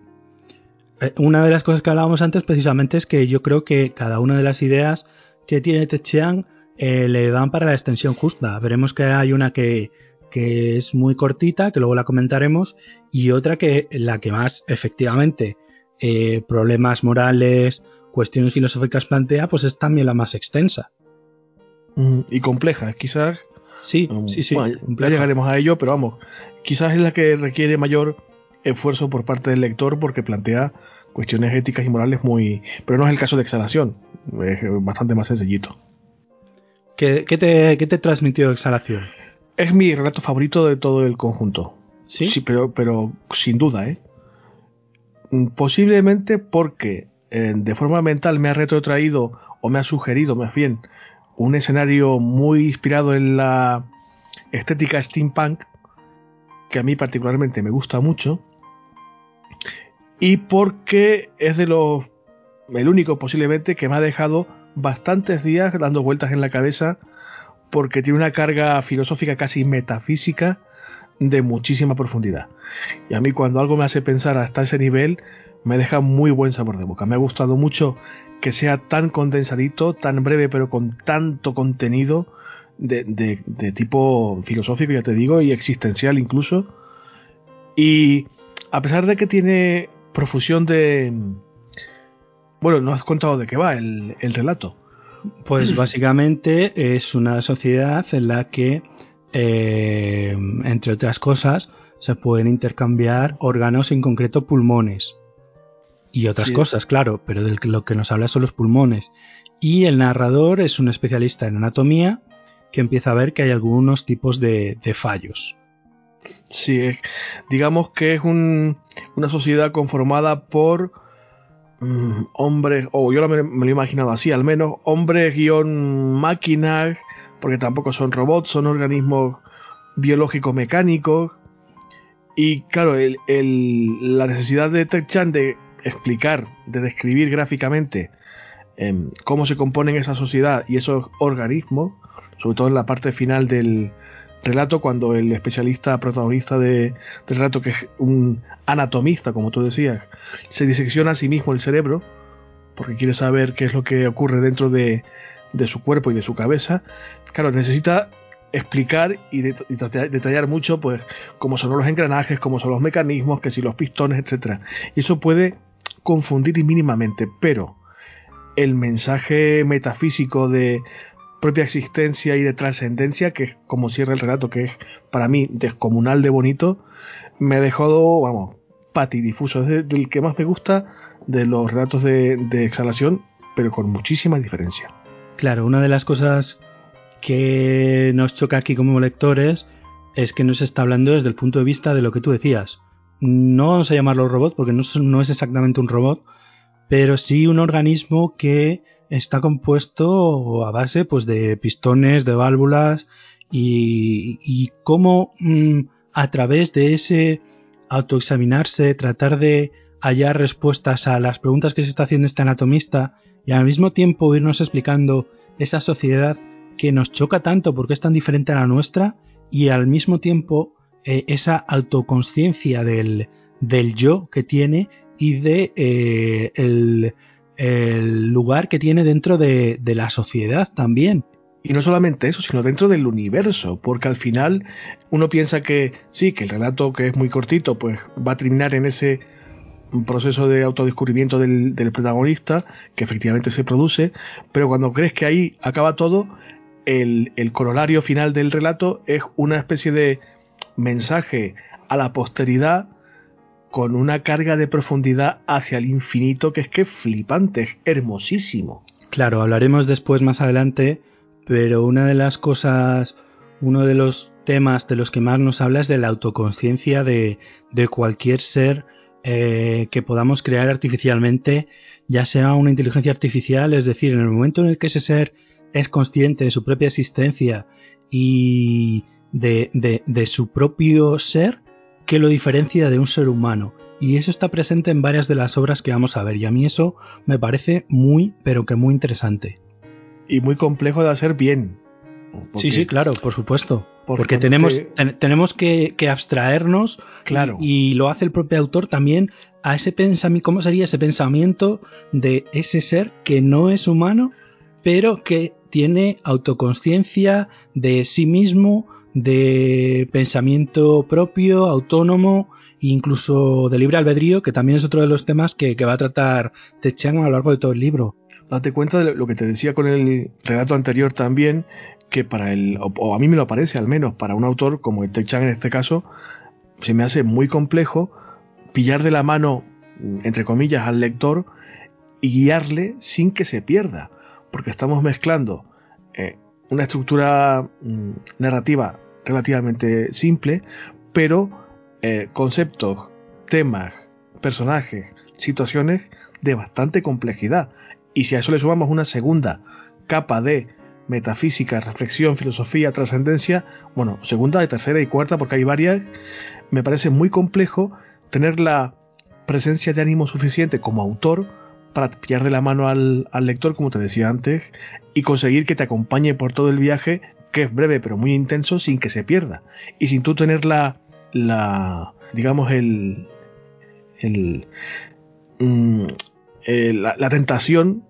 Eh, una de las cosas que hablábamos antes precisamente es que yo creo que cada una de las ideas que tiene Techean eh, le dan para la extensión justa. Veremos que hay una que que es muy cortita, que luego la comentaremos, y otra que la que más efectivamente eh, problemas morales, cuestiones filosóficas plantea, pues es también la más extensa. Mm, y compleja, quizás. Sí, sí, sí. ya llegaremos a ello, pero vamos, quizás es la que requiere mayor esfuerzo por parte del lector porque plantea cuestiones éticas y morales muy... Pero no es el caso de Exhalación, es bastante más sencillito. ¿Qué, te, qué te transmitió Exhalación? Es mi relato favorito de todo el conjunto. Sí. Sí, pero, pero sin duda, ¿eh? Mm, posiblemente porque eh, de forma mental me ha retrotraído o me ha sugerido más bien un escenario muy inspirado en la estética steampunk que a mí particularmente me gusta mucho y porque es de los el único posiblemente que me ha dejado bastantes días dando vueltas en la cabeza porque tiene una carga filosófica casi metafísica de muchísima profundidad. Y a mí cuando algo me hace pensar hasta ese nivel, me deja muy buen sabor de boca. Me ha gustado mucho que sea tan condensadito, tan breve, pero con tanto contenido de, tipo filosófico, ya te digo, y existencial incluso. Y a pesar de que tiene profusión de... Bueno, no has contado de qué va el relato. Pues básicamente es una sociedad en la que, eh, entre otras cosas, se pueden intercambiar órganos, en concreto pulmones. Y otras cosas, claro, pero de lo que nos habla son los pulmones. Y el narrador es un especialista en anatomía que empieza a ver que hay algunos tipos de, fallos. Sí, digamos que es una sociedad conformada por Mm, hombres, o yo me, lo he imaginado así, al menos hombres guion máquinas, porque tampoco son robots, son organismos biológicos mecánicos. Y claro, la necesidad de Ted Chan de explicar, de describir gráficamente em, cómo se componen esa sociedad y esos organismos, sobre todo en la parte final del, relato cuando el especialista protagonista de, del relato, que es un anatomista, como tú decías, se disecciona a sí mismo el cerebro, porque quiere saber qué es lo que ocurre dentro de, su cuerpo y de su cabeza, claro, necesita explicar y, detallar mucho pues cómo son los engranajes, cómo son los mecanismos, que si los pistones, etcétera. Y eso puede confundir mínimamente, pero el mensaje metafísico de propia existencia y de trascendencia, que es como cierra el relato, que es para mí descomunal de bonito, me dejó, vamos, patidifuso. Es del que más me gusta de los relatos de, exhalación, pero con muchísima diferencia. Claro, una de las cosas que nos choca aquí como lectores es que nos está hablando desde el punto de vista de lo que tú decías. No vamos a llamarlo robot porque no, es exactamente un robot, pero sí un organismo que está compuesto a base pues, de pistones, de válvulas y, cómo mm, a través de ese autoexaminarse, tratar de hallar respuestas a las preguntas que se está haciendo este anatomista y al mismo tiempo irnos explicando esa sociedad que nos choca tanto porque es tan diferente a la nuestra y al mismo tiempo eh, esa autoconciencia del, del, yo que tiene y de eh, el, el, lugar que tiene dentro de, de la sociedad también. Y no solamente eso, sino dentro del universo, porque al final uno piensa que sí, que el relato que es muy cortito, pues va a terminar en ese proceso de autodescubrimiento del, del, protagonista, que efectivamente se produce, pero cuando crees que ahí acaba todo, el, el, corolario final del relato es una especie de mensaje a la posteridad con una carga de profundidad hacia el infinito que es que flipante, es hermosísimo. Claro, hablaremos después más adelante, pero una de las cosas, uno de los temas de los que más nos habla es de la autoconciencia de, de cualquier ser eh, que podamos crear artificialmente, ya sea una inteligencia artificial, es decir, en el momento en el que ese ser es consciente de su propia existencia y de, de, de su propio ser, que lo diferencia de un ser humano. Y eso está presente en varias de las obras que vamos a ver. Y a mí eso me parece muy, pero que muy interesante. Y muy complejo de hacer bien. Porque, sí, sí, claro, por supuesto. Porque, porque tenemos, te... ten, tenemos que, que, abstraernos. Claro. Y, y, lo hace el propio autor también a ese pensamiento. ¿Cómo sería ese pensamiento de ese ser que no es humano, pero que tiene autoconciencia de sí mismo, de pensamiento propio, autónomo, incluso de libre albedrío, que también es otro de los temas que, que va a tratar Techang a lo largo de todo el libro. Date cuenta de lo que te decía con el relato anterior también, que para el, o, a mí me lo parece al menos, para un autor como el Techang en este caso, se me hace muy complejo pillar de la mano, entre comillas, al lector y guiarle sin que se pierda, porque estamos mezclando eh, una estructura mm, narrativa relativamente simple, pero eh, conceptos, temas, personajes, situaciones de bastante complejidad. Y si a eso le sumamos una segunda capa de metafísica, reflexión, filosofía, trascendencia, bueno, segunda, tercera y cuarta, porque hay varias, me parece muy complejo tener la presencia de ánimo suficiente como autor para pillar de la mano al, lector, como te decía antes, y conseguir que te acompañe por todo el viaje, que es breve pero muy intenso, sin que se pierda. Y sin tú tener la, la digamos, el, mm, eh, la, la, tentación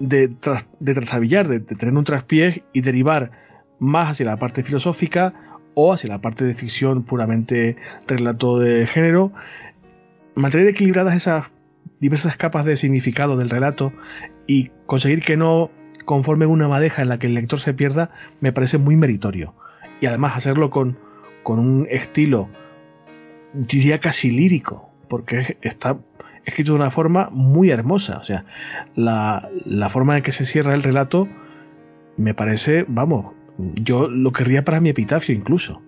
de, tras, de trazabillar, de, de, tener un traspié y derivar más hacia la parte filosófica o hacia la parte de ficción puramente relato de género. Mantener equilibradas esas diversas capas de significado del relato y conseguir que no conformen una madeja en la que el lector se pierda me parece muy meritorio. Y además hacerlo con, con un estilo, diría casi lírico, porque está escrito de una forma muy hermosa. O sea, la, la forma en que se cierra el relato me parece, vamos, yo lo querría para mi epitafio incluso.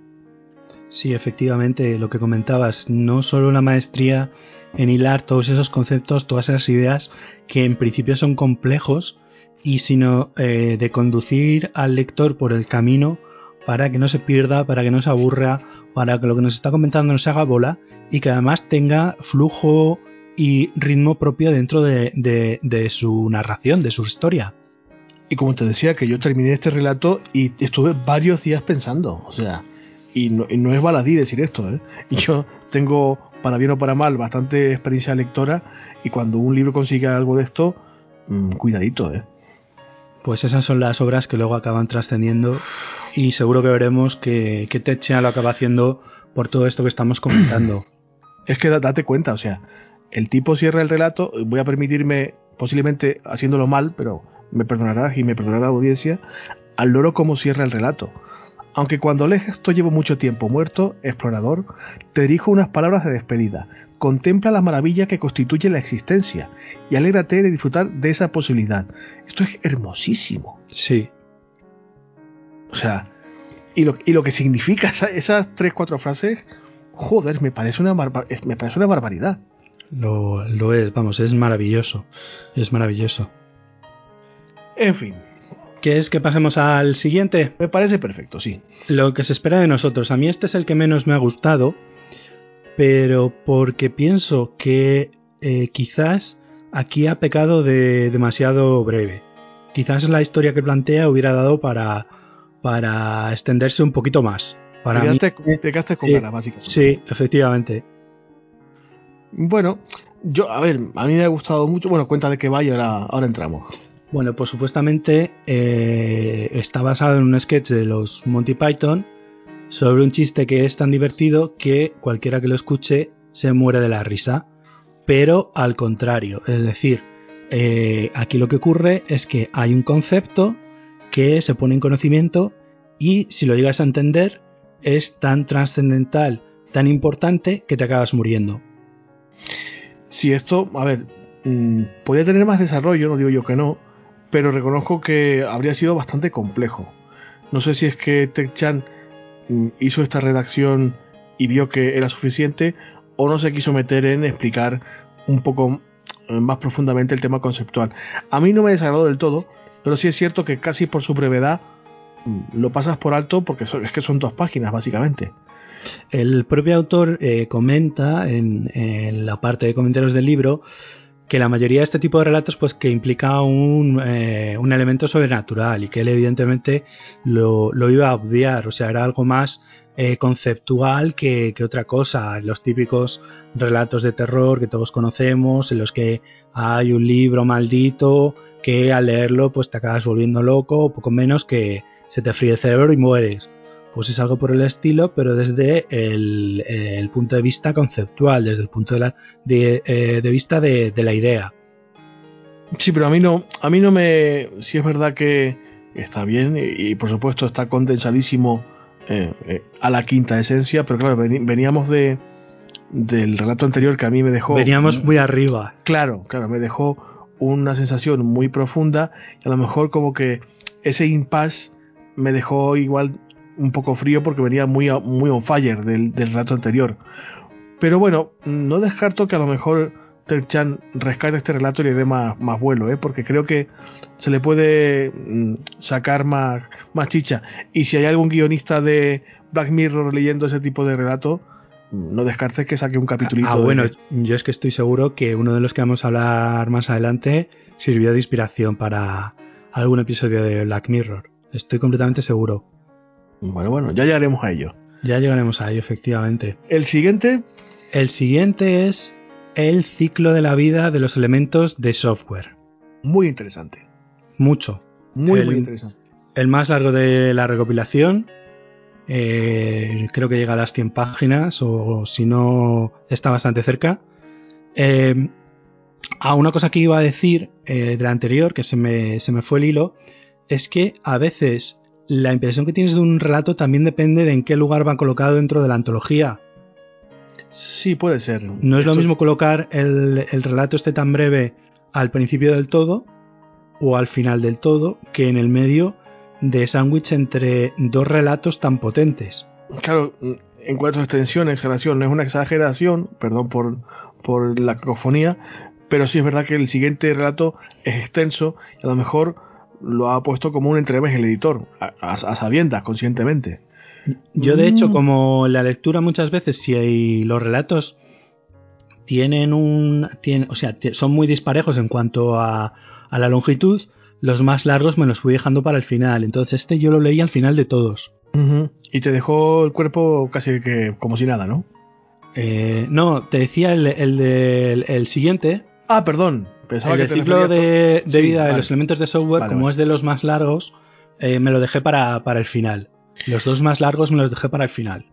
Sí, efectivamente, lo que comentabas, no solo la maestría en hilar todos esos conceptos, todas esas ideas que en principio son complejos, y sino eh, de conducir al lector por el camino para que no se pierda, para que no se aburra, para que lo que nos está comentando no se haga bola y que además tenga flujo y ritmo propio dentro de, de, su narración, de su historia. Y como te decía, que yo terminé este relato y estuve varios días pensando, o sea, y no, no es baladí decir esto, ¿eh? Y yo tengo, para bien o para mal, bastante experiencia lectora y cuando un libro consigue algo de esto, mmm, cuidadito, ¿eh? Pues esas son las obras que luego acaban trascendiendo y seguro que veremos que, que Techea lo acaba haciendo por todo esto que estamos comentando. Es que date cuenta, o sea, el tipo cierra el relato, voy a permitirme, posiblemente haciéndolo mal, pero me perdonarás y me perdonará la audiencia, al loro cómo cierra el relato. Aunque cuando lees esto llevo mucho tiempo muerto, explorador, te dirijo unas palabras de despedida. Contempla la maravilla que constituye la existencia y alégrate de disfrutar de esa posibilidad. Esto es hermosísimo. Sí. O sea, y lo, y lo que significa esa, esas tres, cuatro frases, joder, me parece una, me parece una barbaridad. Lo, lo es, vamos, es maravilloso. Es maravilloso. En fin, ¿Quieres que pasemos al siguiente? Me parece perfecto, sí. Lo que se espera de nosotros. A mí este es el que menos me ha gustado pero porque pienso que eh, quizás aquí ha pecado de demasiado breve. Quizás la historia que plantea hubiera dado para, para extenderse un poquito más. Para te, mí, quedaste, te quedaste con Sí, ganas, básicamente. sí, efectivamente. Bueno, yo, a ver, a mí me ha gustado mucho. Bueno, cuenta de que va y ahora, ahora entramos. Bueno, pues supuestamente eh, está basado en un sketch de los Monty Python sobre un chiste que es tan divertido que cualquiera que lo escuche se muere de la risa. Pero al contrario, es decir, eh, aquí lo que ocurre es que hay un concepto que se pone en conocimiento y si lo llegas a entender es tan trascendental, tan importante que te acabas muriendo. Si esto, a ver, mm, podría tener más desarrollo, no digo yo que no, pero reconozco que habría sido bastante complejo. No sé si es que Tech Chan mm, hizo esta redacción y vio que era suficiente o no se quiso meter en explicar un poco eh, más profundamente el tema conceptual. A mí no me desagradó del todo, pero sí es cierto que casi por su brevedad mm, lo pasas por alto porque es que son dos páginas básicamente. El propio autor eh, comenta en, en la parte de comentarios del libro que la mayoría de este tipo de relatos pues que implica un, eh, un elemento sobrenatural y que él evidentemente lo, lo iba a obviar, o sea, era algo más eh, conceptual que, que otra cosa, los típicos relatos de terror que todos conocemos, en los que hay un libro maldito que al leerlo pues te acabas volviendo loco, o poco menos que se te fríe el cerebro y mueres pues es algo por el estilo, pero desde el, el punto de vista conceptual, desde el punto de, la- de, eh, de vista de, de la idea. Sí, pero a mí no, a mí no me. Sí es verdad que está bien y, y por supuesto está condensadísimo eh, eh, a la quinta esencia, pero claro, veníamos de del relato anterior que a mí me dejó. Veníamos muy arriba. Claro, claro, me dejó una sensación muy profunda y a lo mejor como que ese impasse me dejó igual un poco frío porque venía muy, muy on fire del, del relato anterior. Pero bueno, no descarto que a lo mejor Ted Chan rescate este relato y le dé más, más vuelo, ¿eh? porque creo que se le puede mm, sacar más, más chicha. Y si hay algún guionista de Black Mirror leyendo ese tipo de relato, no descartes que saque un capitulito. Ah, de- bueno, yo es que estoy seguro que uno de los que vamos a hablar más adelante sirvió de inspiración para algún episodio de Black Mirror. Estoy completamente seguro. Bueno, bueno, ya llegaremos a ello. Ya llegaremos a ello, efectivamente. El siguiente, El siguiente es el ciclo de la vida de los elementos de software. muy interesante. Mucho. Muy, El- muy interesante. El más largo de la recopilación. eh, creo que llega a las 100 páginas o si no está bastante cerca. Eh, a una cosa que iba a decir eh, de la anterior, que se me, se me fue el hilo, es que a veces la impresión que tienes de un relato también depende de en qué lugar va colocado dentro de la antología. Sí, puede ser. No es lo mismo colocar el, el relato este tan breve al principio del todo o al final del todo que en el medio de sándwich entre dos relatos tan potentes. Claro, en cuanto a extensión, exageración, no es una exageración, perdón por, por la cacofonía, pero sí es verdad que el siguiente relato es extenso y a lo mejor lo ha puesto como un entrevés el editor, a, a- a sabiendas, conscientemente. Yo de hecho, Mm. como la lectura muchas veces, si hay- los relatos tienen un, tienen, o sea, son muy disparejos en cuanto a, a la longitud, los más largos me los fui dejando para el final. Entonces este yo lo leí al final de todos. Y te dejó el cuerpo casi que como si nada, ¿no? Eh, no, te decía el, el del el siguiente, Ah, perdón. Pensaba el que ciclo de, tú- de Sí, vida de los elementos de software, Vale, como vale. es de los más largos, eh, me lo dejé para, para el final. Los dos más largos me los dejé para el final.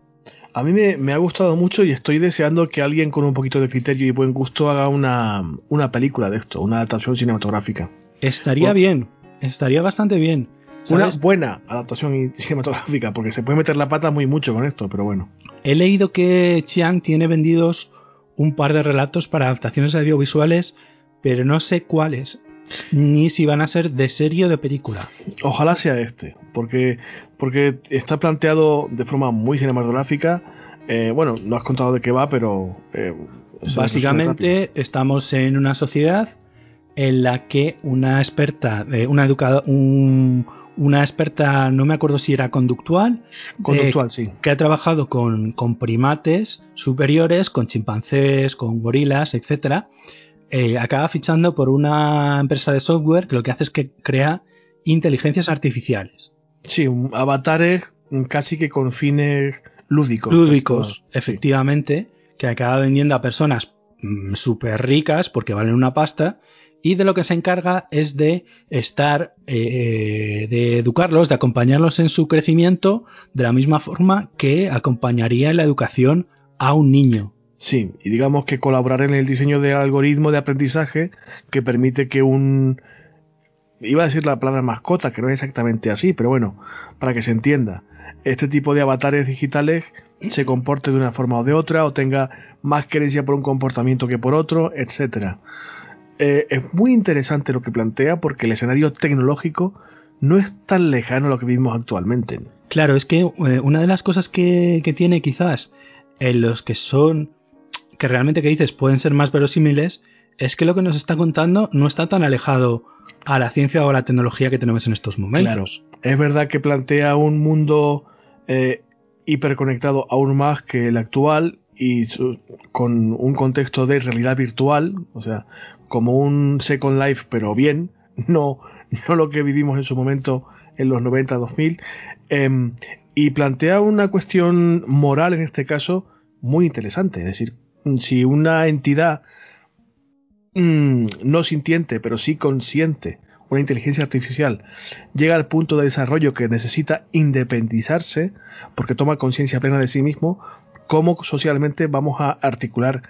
A mí me, me ha gustado mucho y estoy deseando que alguien con un poquito de criterio y buen gusto haga una, una película de esto, una adaptación cinematográfica. Estaría bien, estaría bastante bien. Una buena adaptación cinematográfica, porque se puede meter la pata muy mucho con esto, pero bueno. He leído que Chiang tiene vendidos un par de relatos para adaptaciones audiovisuales, pero no sé cuáles, ni si van a ser de serie o de película. Ojalá sea este, porque, porque está planteado de forma muy cinematográfica. Eh, bueno, no has contado de qué va, pero... eh. Básicamente estamos en una sociedad en la que una experta, de una educada, un- una experta, no me acuerdo si era conductual. Conductual, sí. Que ha trabajado con, con, primates superiores, con chimpancés, con gorilas, etcétera. Eh, acaba fichando por una empresa de software que lo que hace es que crea inteligencias artificiales. Sí, avatares casi que con fines lúdicos. Lúdicos, efectivamente, que acaba vendiendo a personas mm, súper ricas porque valen una pasta y de lo que se encarga es de estar, eh, de educarlos, de acompañarlos en su crecimiento de la misma forma que acompañaría en la educación a un niño. Sí, y digamos que colaborar en el diseño de algoritmo de aprendizaje que permite que un... Iba a decir la palabra mascota, que no es exactamente así, pero bueno, para que se entienda. Este tipo de avatares digitales se comporte de una forma o de otra, o tenga más creencia por un comportamiento que por otro, etcétera. Eh, es muy interesante lo que plantea porque el escenario tecnológico no es tan lejano a lo que vivimos actualmente. Claro, es que eh, una de las cosas que, tiene quizás en los que son, que realmente que dices pueden ser más verosímiles, es que lo que nos está contando no está tan alejado a la ciencia o a la tecnología que tenemos en estos momentos. es verdad que plantea un mundo eh, hiperconectado aún más que el actual y con un contexto de realidad virtual, o sea, como un Second Life, pero bien, no, no lo que vivimos en su momento en los 90-2000, em, y plantea una cuestión moral en este caso muy interesante, es decir, si una entidad mm, no sintiente, pero sí consciente, una inteligencia artificial, llega al punto de desarrollo que necesita independizarse, porque toma conciencia plena de sí mismo, ¿cómo socialmente vamos a articular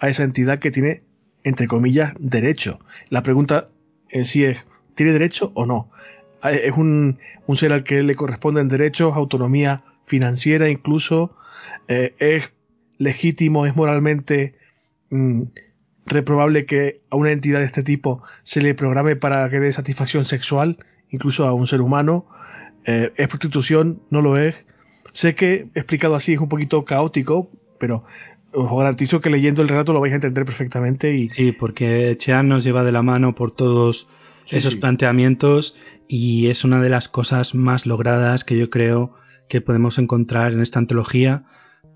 a esa entidad que tiene entre comillas, derecho. La pregunta en sí es, ¿tiene derecho o no? Ah, es un, ser al que le corresponden derechos, autonomía financiera incluso, eh, es legítimo, es moralmente mm, reprobable que a una entidad de este tipo se le programe para que dé satisfacción sexual, incluso a un ser humano. Eh, ¿Es prostitución? No lo es. Sé que explicado así es un poquito caótico, pero os garantizo que leyendo el relato lo vais a entender perfectamente. Y... Sí, porque Chean nos lleva de la mano por todos esos planteamientos y es una de las cosas más logradas que yo creo que podemos encontrar en esta antología.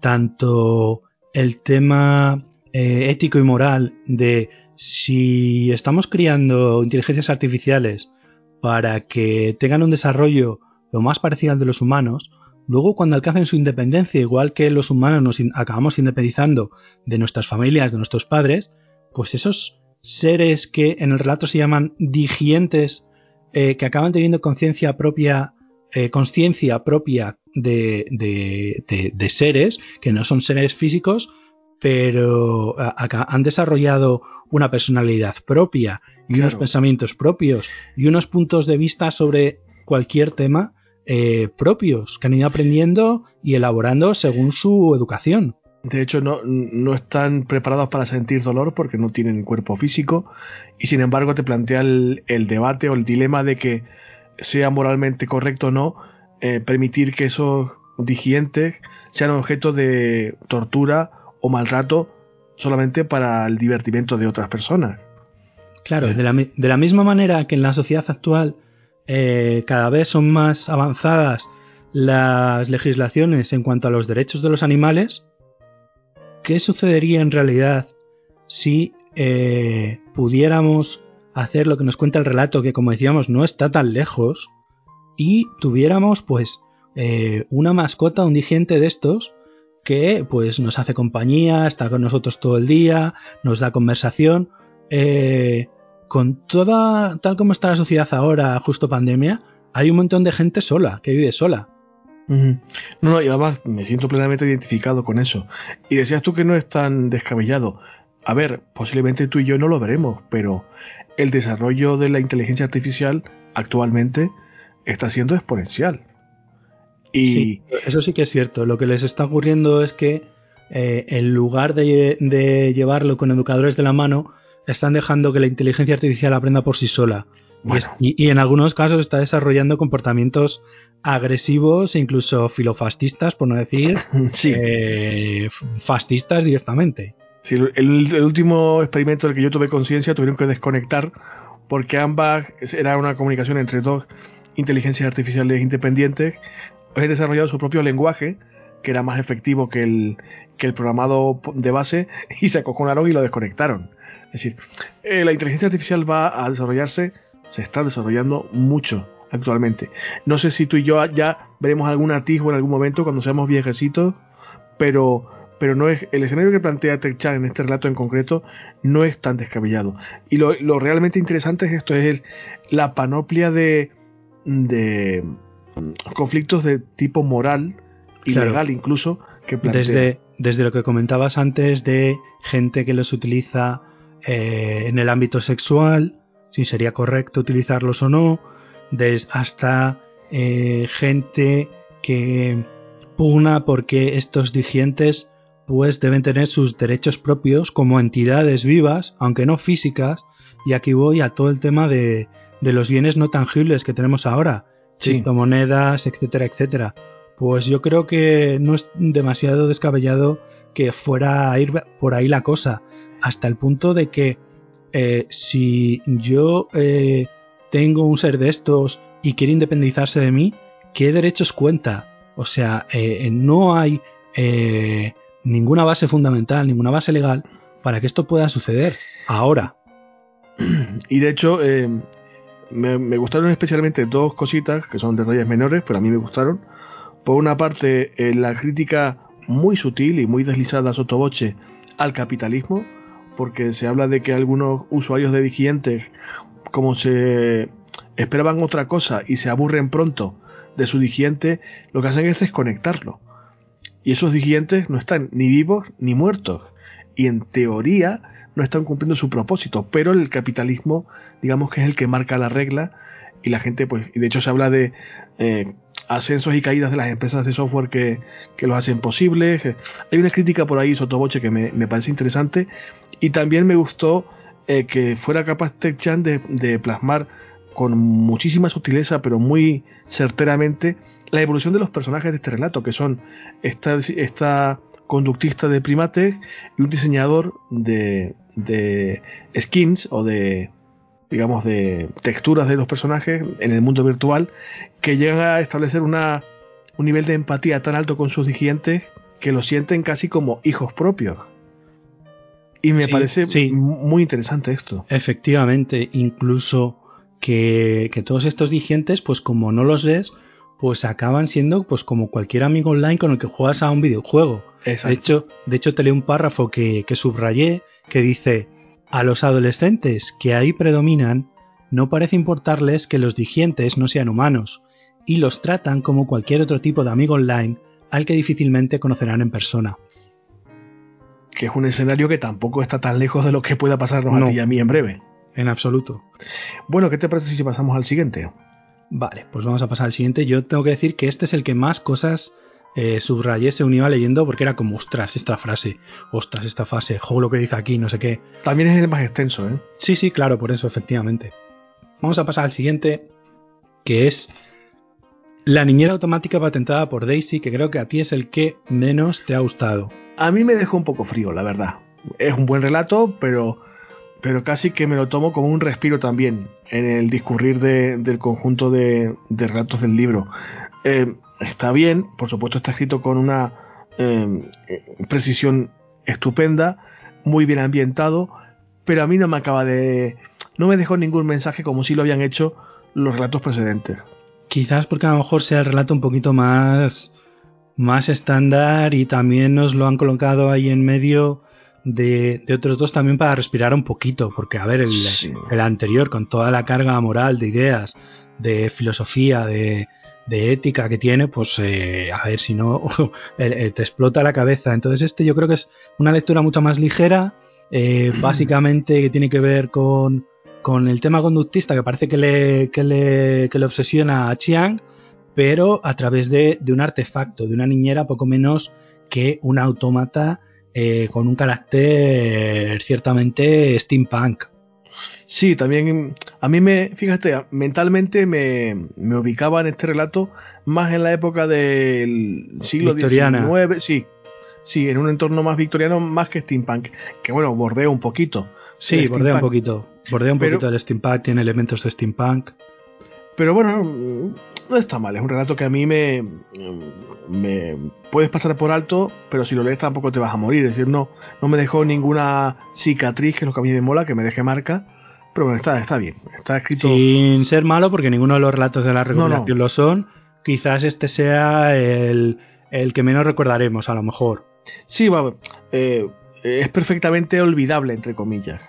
Tanto el tema eh, ético y moral de si estamos criando inteligencias artificiales para que tengan un desarrollo lo más parecido al de los humanos, Luego, cuando alcancen su independencia, igual que los humanos nos acabamos independizando de nuestras familias, de nuestros padres, pues esos seres que en el relato se llaman digientes, eh, que acaban teniendo conciencia propia, eh, conciencia propia de, de, seres, que no son seres físicos, pero han desarrollado una personalidad propia y unos pensamientos propios y unos puntos de vista sobre cualquier tema eh, propios que han ido aprendiendo y elaborando según su educación. De hecho, no, no, están preparados para sentir dolor porque no tienen cuerpo físico y sin embargo te plantea el, debate o el dilema de que sea moralmente correcto o no eh, permitir que esos digientes sean objeto de tortura o maltrato solamente para el divertimiento de otras personas. Claro, de, la, de la misma manera que en la sociedad actual eh, cada vez son más avanzadas las legislaciones en cuanto a los derechos de los animales, ¿qué sucedería en realidad si eh, pudiéramos hacer lo que nos cuenta el relato, que como decíamos no está tan lejos, y tuviéramos pues eh, una mascota, un digente de estos, que pues nos hace compañía, está con nosotros todo el día, nos da conversación, con toda, tal como está la sociedad ahora, justo pandemia, hay un montón de gente sola, que vive sola. No, no, y además me siento plenamente identificado con eso. Y decías tú que no es tan descabellado. A ver, posiblemente tú y yo no lo veremos, pero el desarrollo de la inteligencia artificial actualmente está siendo exponencial. Y sí, eso sí que es cierto. Lo que les está ocurriendo es que eh, en lugar de, llevarlo con educadores de la mano, están dejando que la inteligencia artificial aprenda por sí sola. Y, en algunos casos está desarrollando comportamientos agresivos e incluso filofascistas, por no decir eh, fascistas directamente. Sí, el, último experimento del que yo tuve conciencia tuvieron que desconectar porque ambas era una comunicación entre dos inteligencias artificiales independientes han desarrollado su propio lenguaje, que era más efectivo que el, que el programado de base, y se acojonaron y lo desconectaron. Es decir, eh, la inteligencia artificial va a desarrollarse, se está desarrollando mucho actualmente. No sé si tú y yo ya veremos algún atisbo en algún momento cuando seamos viejecitos, pero, pero no es el escenario que plantea TechChat en este relato en concreto no es tan descabellado. Y lo, realmente interesante es esto, es la panoplia de, de conflictos de tipo moral y legal incluso que plantea. Desde, desde lo que comentabas antes de gente que los utiliza eh, en el ámbito sexual, si sería correcto utilizarlos o no, hasta eh, gente que pugna porque estos dirigentes pues deben tener sus derechos propios como entidades vivas, aunque no físicas, y aquí voy a todo el tema de, de los bienes no tangibles que tenemos ahora, criptomonedas, etcétera, etcétera. Pues yo creo que no es demasiado descabellado que fuera a ir por ahí la cosa, hasta el punto de que eh, si yo eh, tengo un ser de estos y quiere independizarse de mí, ¿qué derechos cuenta? O sea, eh, no hay eh, ninguna base fundamental, ninguna base legal para que esto pueda suceder ahora. Y de hecho, eh, me, gustaron especialmente dos cositas que son detalles menores, pero a mí me gustaron. Por una parte, la crítica muy sutil y muy deslizada sotoboche al capitalismo, porque se habla de que algunos usuarios de Digientes como se esperaban otra cosa y se aburren pronto de su digiente, lo que hacen es desconectarlo. Y esos digientes no están ni vivos ni muertos. Y en teoría no están cumpliendo su propósito. Pero el capitalismo, digamos que es el que marca la regla. Y la gente, pues, y de hecho se habla de eh, ascensos y caídas de las empresas de software que, que los hacen posibles. Hay una crítica por ahí, sotoboche, que me, me parece interesante. Y también me gustó eh, que fuera capaz TechChan de, de plasmar con muchísima sutileza, pero muy certeramente, la evolución de los personajes de este relato, que son esta, esta conductista de primates y un diseñador de, de skins o de digamos de texturas de los personajes en el mundo virtual que llegan a establecer una, un nivel de empatía tan alto con sus digientes que los sienten casi como hijos propios. Y me parece muy interesante esto. Efectivamente, incluso que, todos estos dirigentes, pues como no los ves, pues acaban siendo pues como cualquier amigo online con el que juegas a un videojuego. De hecho, de hecho te leo un párrafo que, que subrayé que dice a los adolescentes que ahí predominan no parece importarles que los dirigentes no sean humanos y los tratan como cualquier otro tipo de amigo online al que difícilmente conocerán en persona que es un escenario que tampoco está tan lejos de lo que pueda pasarnos a ti y a mí en breve. En absoluto. Bueno, ¿qué te parece si pasamos al siguiente? Vale, pues vamos a pasar al siguiente. Yo tengo que decir que este es el que más cosas eh, subrayé según iba leyendo porque era como, ostras, esta frase, ostras, esta fase, jo, lo que dice aquí, no sé qué. También es el más extenso, ¿eh? Sí, sí, claro, por eso, efectivamente. Vamos a pasar al siguiente, que es la niñera automática patentada por Daisy, que creo que a ti es el que menos te ha gustado a mí me dejó un poco frío, la verdad. Es un buen relato, pero, pero casi que me lo tomo como un respiro también en el discurrir del conjunto de, relatos del libro. Eh, está bien, por supuesto está escrito con una eh, precisión estupenda, muy bien ambientado, pero a mí no me acaba de... no me dejó ningún mensaje como si lo habían hecho los relatos precedentes. Quizás porque a lo mejor sea el relato un poquito más más estándar y también nos lo han colocado ahí en medio de, otros dos también para respirar un poquito, porque a ver, el, anterior con toda la carga moral de ideas, de filosofía, de, ética que tiene, pues eh, a ver si no te explota la cabeza. Entonces este yo creo que es una lectura mucho más ligera, eh, básicamente que tiene que ver con, con el tema conductista que parece que le, que le, que le obsesiona a Chiang pero a través de, un artefacto, de una niñera poco menos que un autómata eh, con un carácter ciertamente steampunk. Sí, también a mí me, fíjate, mentalmente me, ubicaba en este relato más en la época del siglo XIX, sí, sí, en un entorno más victoriano más que steampunk, que bueno, bordea un poquito. Sí, bordea un poquito, bordea un poquito el steampunk, tiene elementos de steampunk. Pero bueno, no está mal, es un relato que a mí me, me puedes pasar por alto, pero si lo lees tampoco te vas a morir. Es decir, no, no me dejó ninguna cicatriz, que es lo que a mí me mola, que me deje marca. Pero bueno, está, está bien. Está escrito. Sin ser malo, porque ninguno de los relatos de la recopilación lo son. Quizás este sea el, el, que menos recordaremos, a lo mejor. Sí, va, eh, es perfectamente olvidable, entre comillas.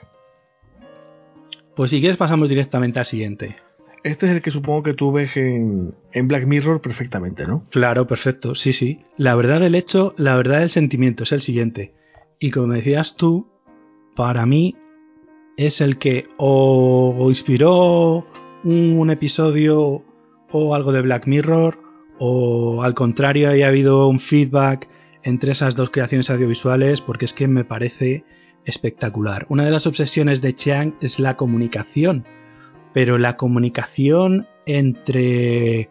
Pues si quieres, pasamos directamente al siguiente. Este es el que supongo que tú ves en, Black Mirror perfectamente, ¿no? Claro, perfecto, sí, sí. La verdad del hecho, la verdad del sentimiento es el siguiente. Y como decías tú, para mí es el que o inspiró un episodio o algo de Black Mirror, o al contrario haya habido un feedback entre esas dos creaciones audiovisuales, porque es que me parece espectacular. Una de las obsesiones de Chiang es la comunicación pero la comunicación entre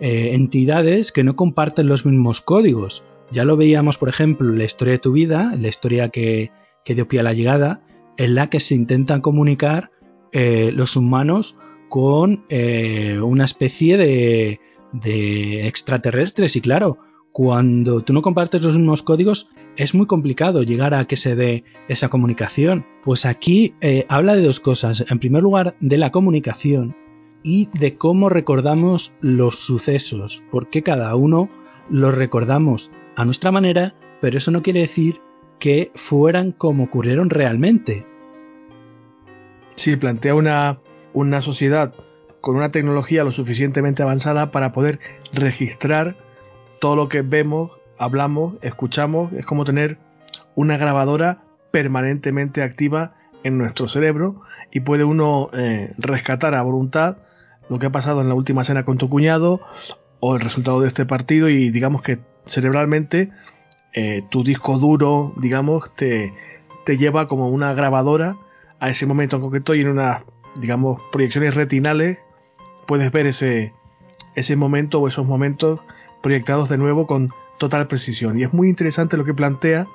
eh, entidades que no comparten los mismos códigos. Ya lo veíamos, por ejemplo, la historia de tu vida, la historia que, dio pie a la llegada, en la que se intentan comunicar eh, los humanos con eh, una especie de, de extraterrestres. Y claro, cuando tú no compartes los mismos códigos, es muy complicado llegar a que se dé esa comunicación. Pues aquí eh, habla de dos cosas. En primer lugar, de la comunicación y de cómo recordamos los sucesos, porque cada uno los recordamos a nuestra manera, pero eso no quiere decir que fueran como ocurrieron realmente. Sí, plantea una, una sociedad con una tecnología lo suficientemente avanzada para poder registrar todo lo que vemos, hablamos, escuchamos, es como tener una grabadora permanentemente activa en nuestro cerebro y puede uno eh, rescatar a voluntad lo que ha pasado en la última cena con tu cuñado o el resultado de este partido y digamos que cerebralmente eh, tu disco duro, digamos, te, lleva como una grabadora a ese momento en concreto y en unas, digamos, proyecciones retinales puedes ver ese, ese momento o esos momentos proyectados de nuevo con total precisión. Y es muy interesante lo que plantea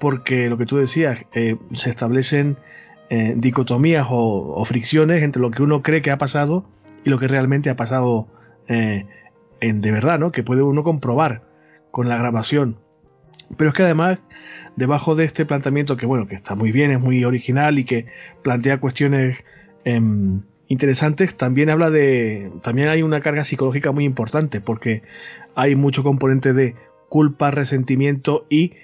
porque lo que tú decías, eh, se establecen eh, dicotomías o, fricciones entre lo que uno cree que ha pasado y lo que realmente ha pasado eh, de verdad, ¿no? Que puede uno comprobar con la grabación. Pero es que además, debajo de este planteamiento, que bueno, que está muy bien, es muy original y que plantea cuestiones em, interesantes, también habla de. también hay una carga psicológica muy importante, porque hay mucho componente de culpa, resentimiento y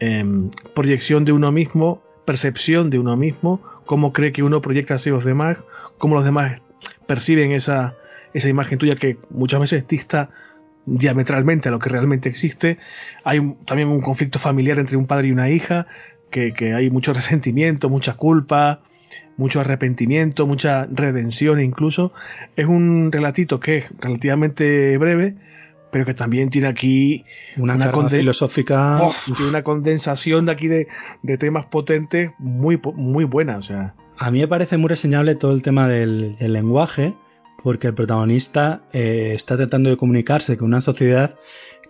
em, proyección de uno mismo, percepción de uno mismo, cómo cree que uno proyecta hacia los demás, cómo los demás perciben esa, esa imagen tuya que muchas veces dista diametralmente a lo que realmente existe. Hay también un conflicto familiar entre un padre y una hija, que, que, hay mucho resentimiento, mucha culpa, mucho arrepentimiento, mucha redención incluso. Es un relatito que es relativamente breve, pero que también tiene aquí una, una filosófica. tiene una condensación de aquí de, temas potentes muy, muy buena. O sea. A mí me parece muy reseñable todo el tema del, lenguaje, porque el protagonista eh, está tratando de comunicarse con una sociedad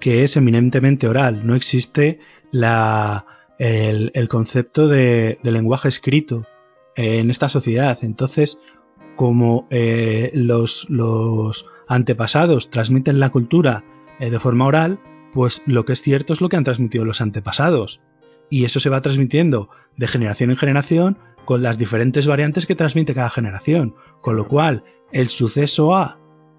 que es eminentemente oral. No existe la, el, concepto de, lenguaje escrito eh, en esta sociedad. Entonces, como eh, los, los antepasados transmiten la cultura eh, de forma oral, pues lo que es cierto es lo que han transmitido los antepasados. Y eso se va transmitiendo de generación en generación con las diferentes variantes que transmite cada generación. Con lo cual, el suceso A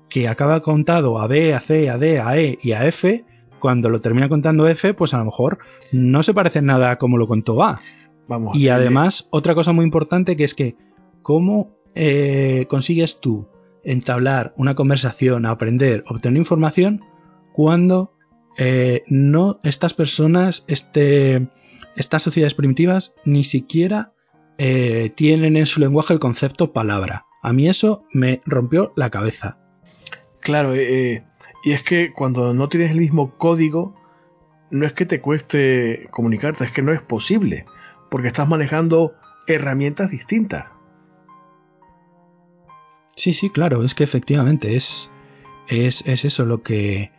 que acaba contado a B, a C, a D, a E y a F, cuando lo termina contando F, pues a lo mejor no se parece nada a como lo contó A. Vamos, y además, otra cosa muy importante que es que, ¿cómo eh, consigues tú entablar una conversación, aprender, obtener información cuando eh, no estas personas, este, estas sociedades primitivas, ni siquiera eh, tienen en su lenguaje el concepto palabra. A mí eso me rompió la cabeza. Claro, eh, y es que cuando no tienes el mismo código, no es que te cueste comunicarte, es que no es posible, porque estás manejando herramientas distintas. Sí, sí, claro, es que efectivamente es, es, eso lo que,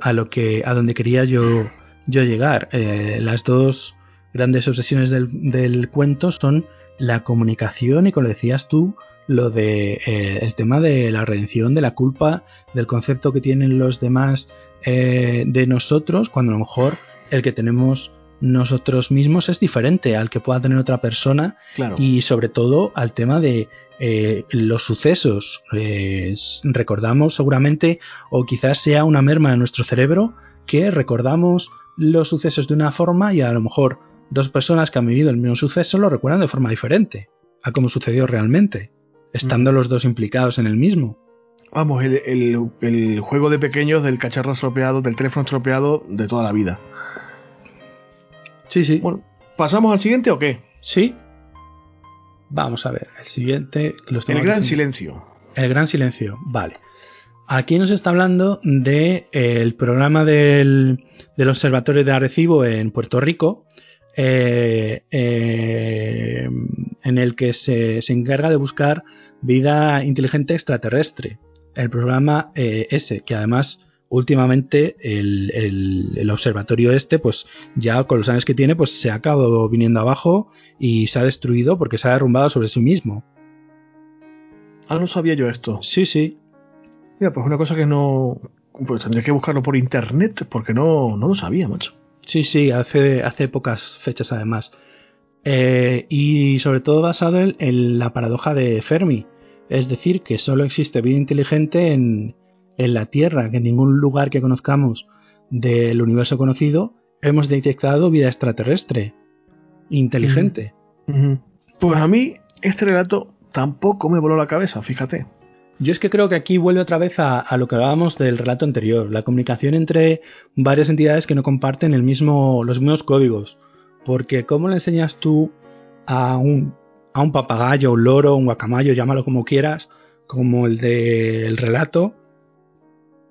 a lo que, a donde quería yo, yo llegar. Eh, las dos grandes obsesiones del, cuento son la comunicación y, como decías tú, lo de eh, el tema de la redención, de la culpa, del concepto que tienen los demás eh, de nosotros, cuando a lo mejor el que tenemos nosotros mismos es diferente al que pueda tener otra persona Claro. y sobre todo al tema de eh, los sucesos. Eh, recordamos seguramente, o quizás sea una merma de nuestro cerebro, que recordamos los sucesos de una forma y a lo mejor dos personas que han vivido el mismo suceso lo recuerdan de forma diferente a cómo sucedió realmente, estando los dos implicados en el mismo. Vamos, el, el- el juego de pequeños del cacharro estropeado, del teléfono estropeado de toda la vida. Sí, sí. Bueno, ¿pasamos al siguiente o qué? Sí. Vamos a ver, el siguiente lo El gran diciendo. silencio. El gran silencio, vale. Aquí nos está hablando del programa del, del Observatorio de Arecibo en Puerto Rico, eh, eh, en el que se, se encarga de buscar vida inteligente extraterrestre. El programa eh, ese, que además últimamente el, el- el observatorio este, pues ya con los años que tiene, pues se ha acabado viniendo abajo y se ha destruido porque se ha derrumbado sobre sí mismo. Ah, no sabía yo esto. Sí, sí, Mira, pues una cosa que no. Pues tendría que buscarlo por internet porque no, no lo sabía, macho. Sí, sí, hace, hace pocas fechas además. Eh, y sobre todo basado en, en la paradoja de Fermi. Es decir, que solo existe vida inteligente en, en la Tierra, que en ningún lugar que conozcamos del universo conocido hemos detectado vida extraterrestre inteligente. Pues a mí este relato tampoco me voló la cabeza, fíjate. Yo es que creo que aquí vuelve otra vez a, a lo que hablábamos del relato anterior, la comunicación entre varias entidades que no comparten el mismo, los mismos códigos. Porque ¿cómo le enseñas tú a un, a un papagayo, un loro, un guacamayo, llámalo como quieras, como el del relato,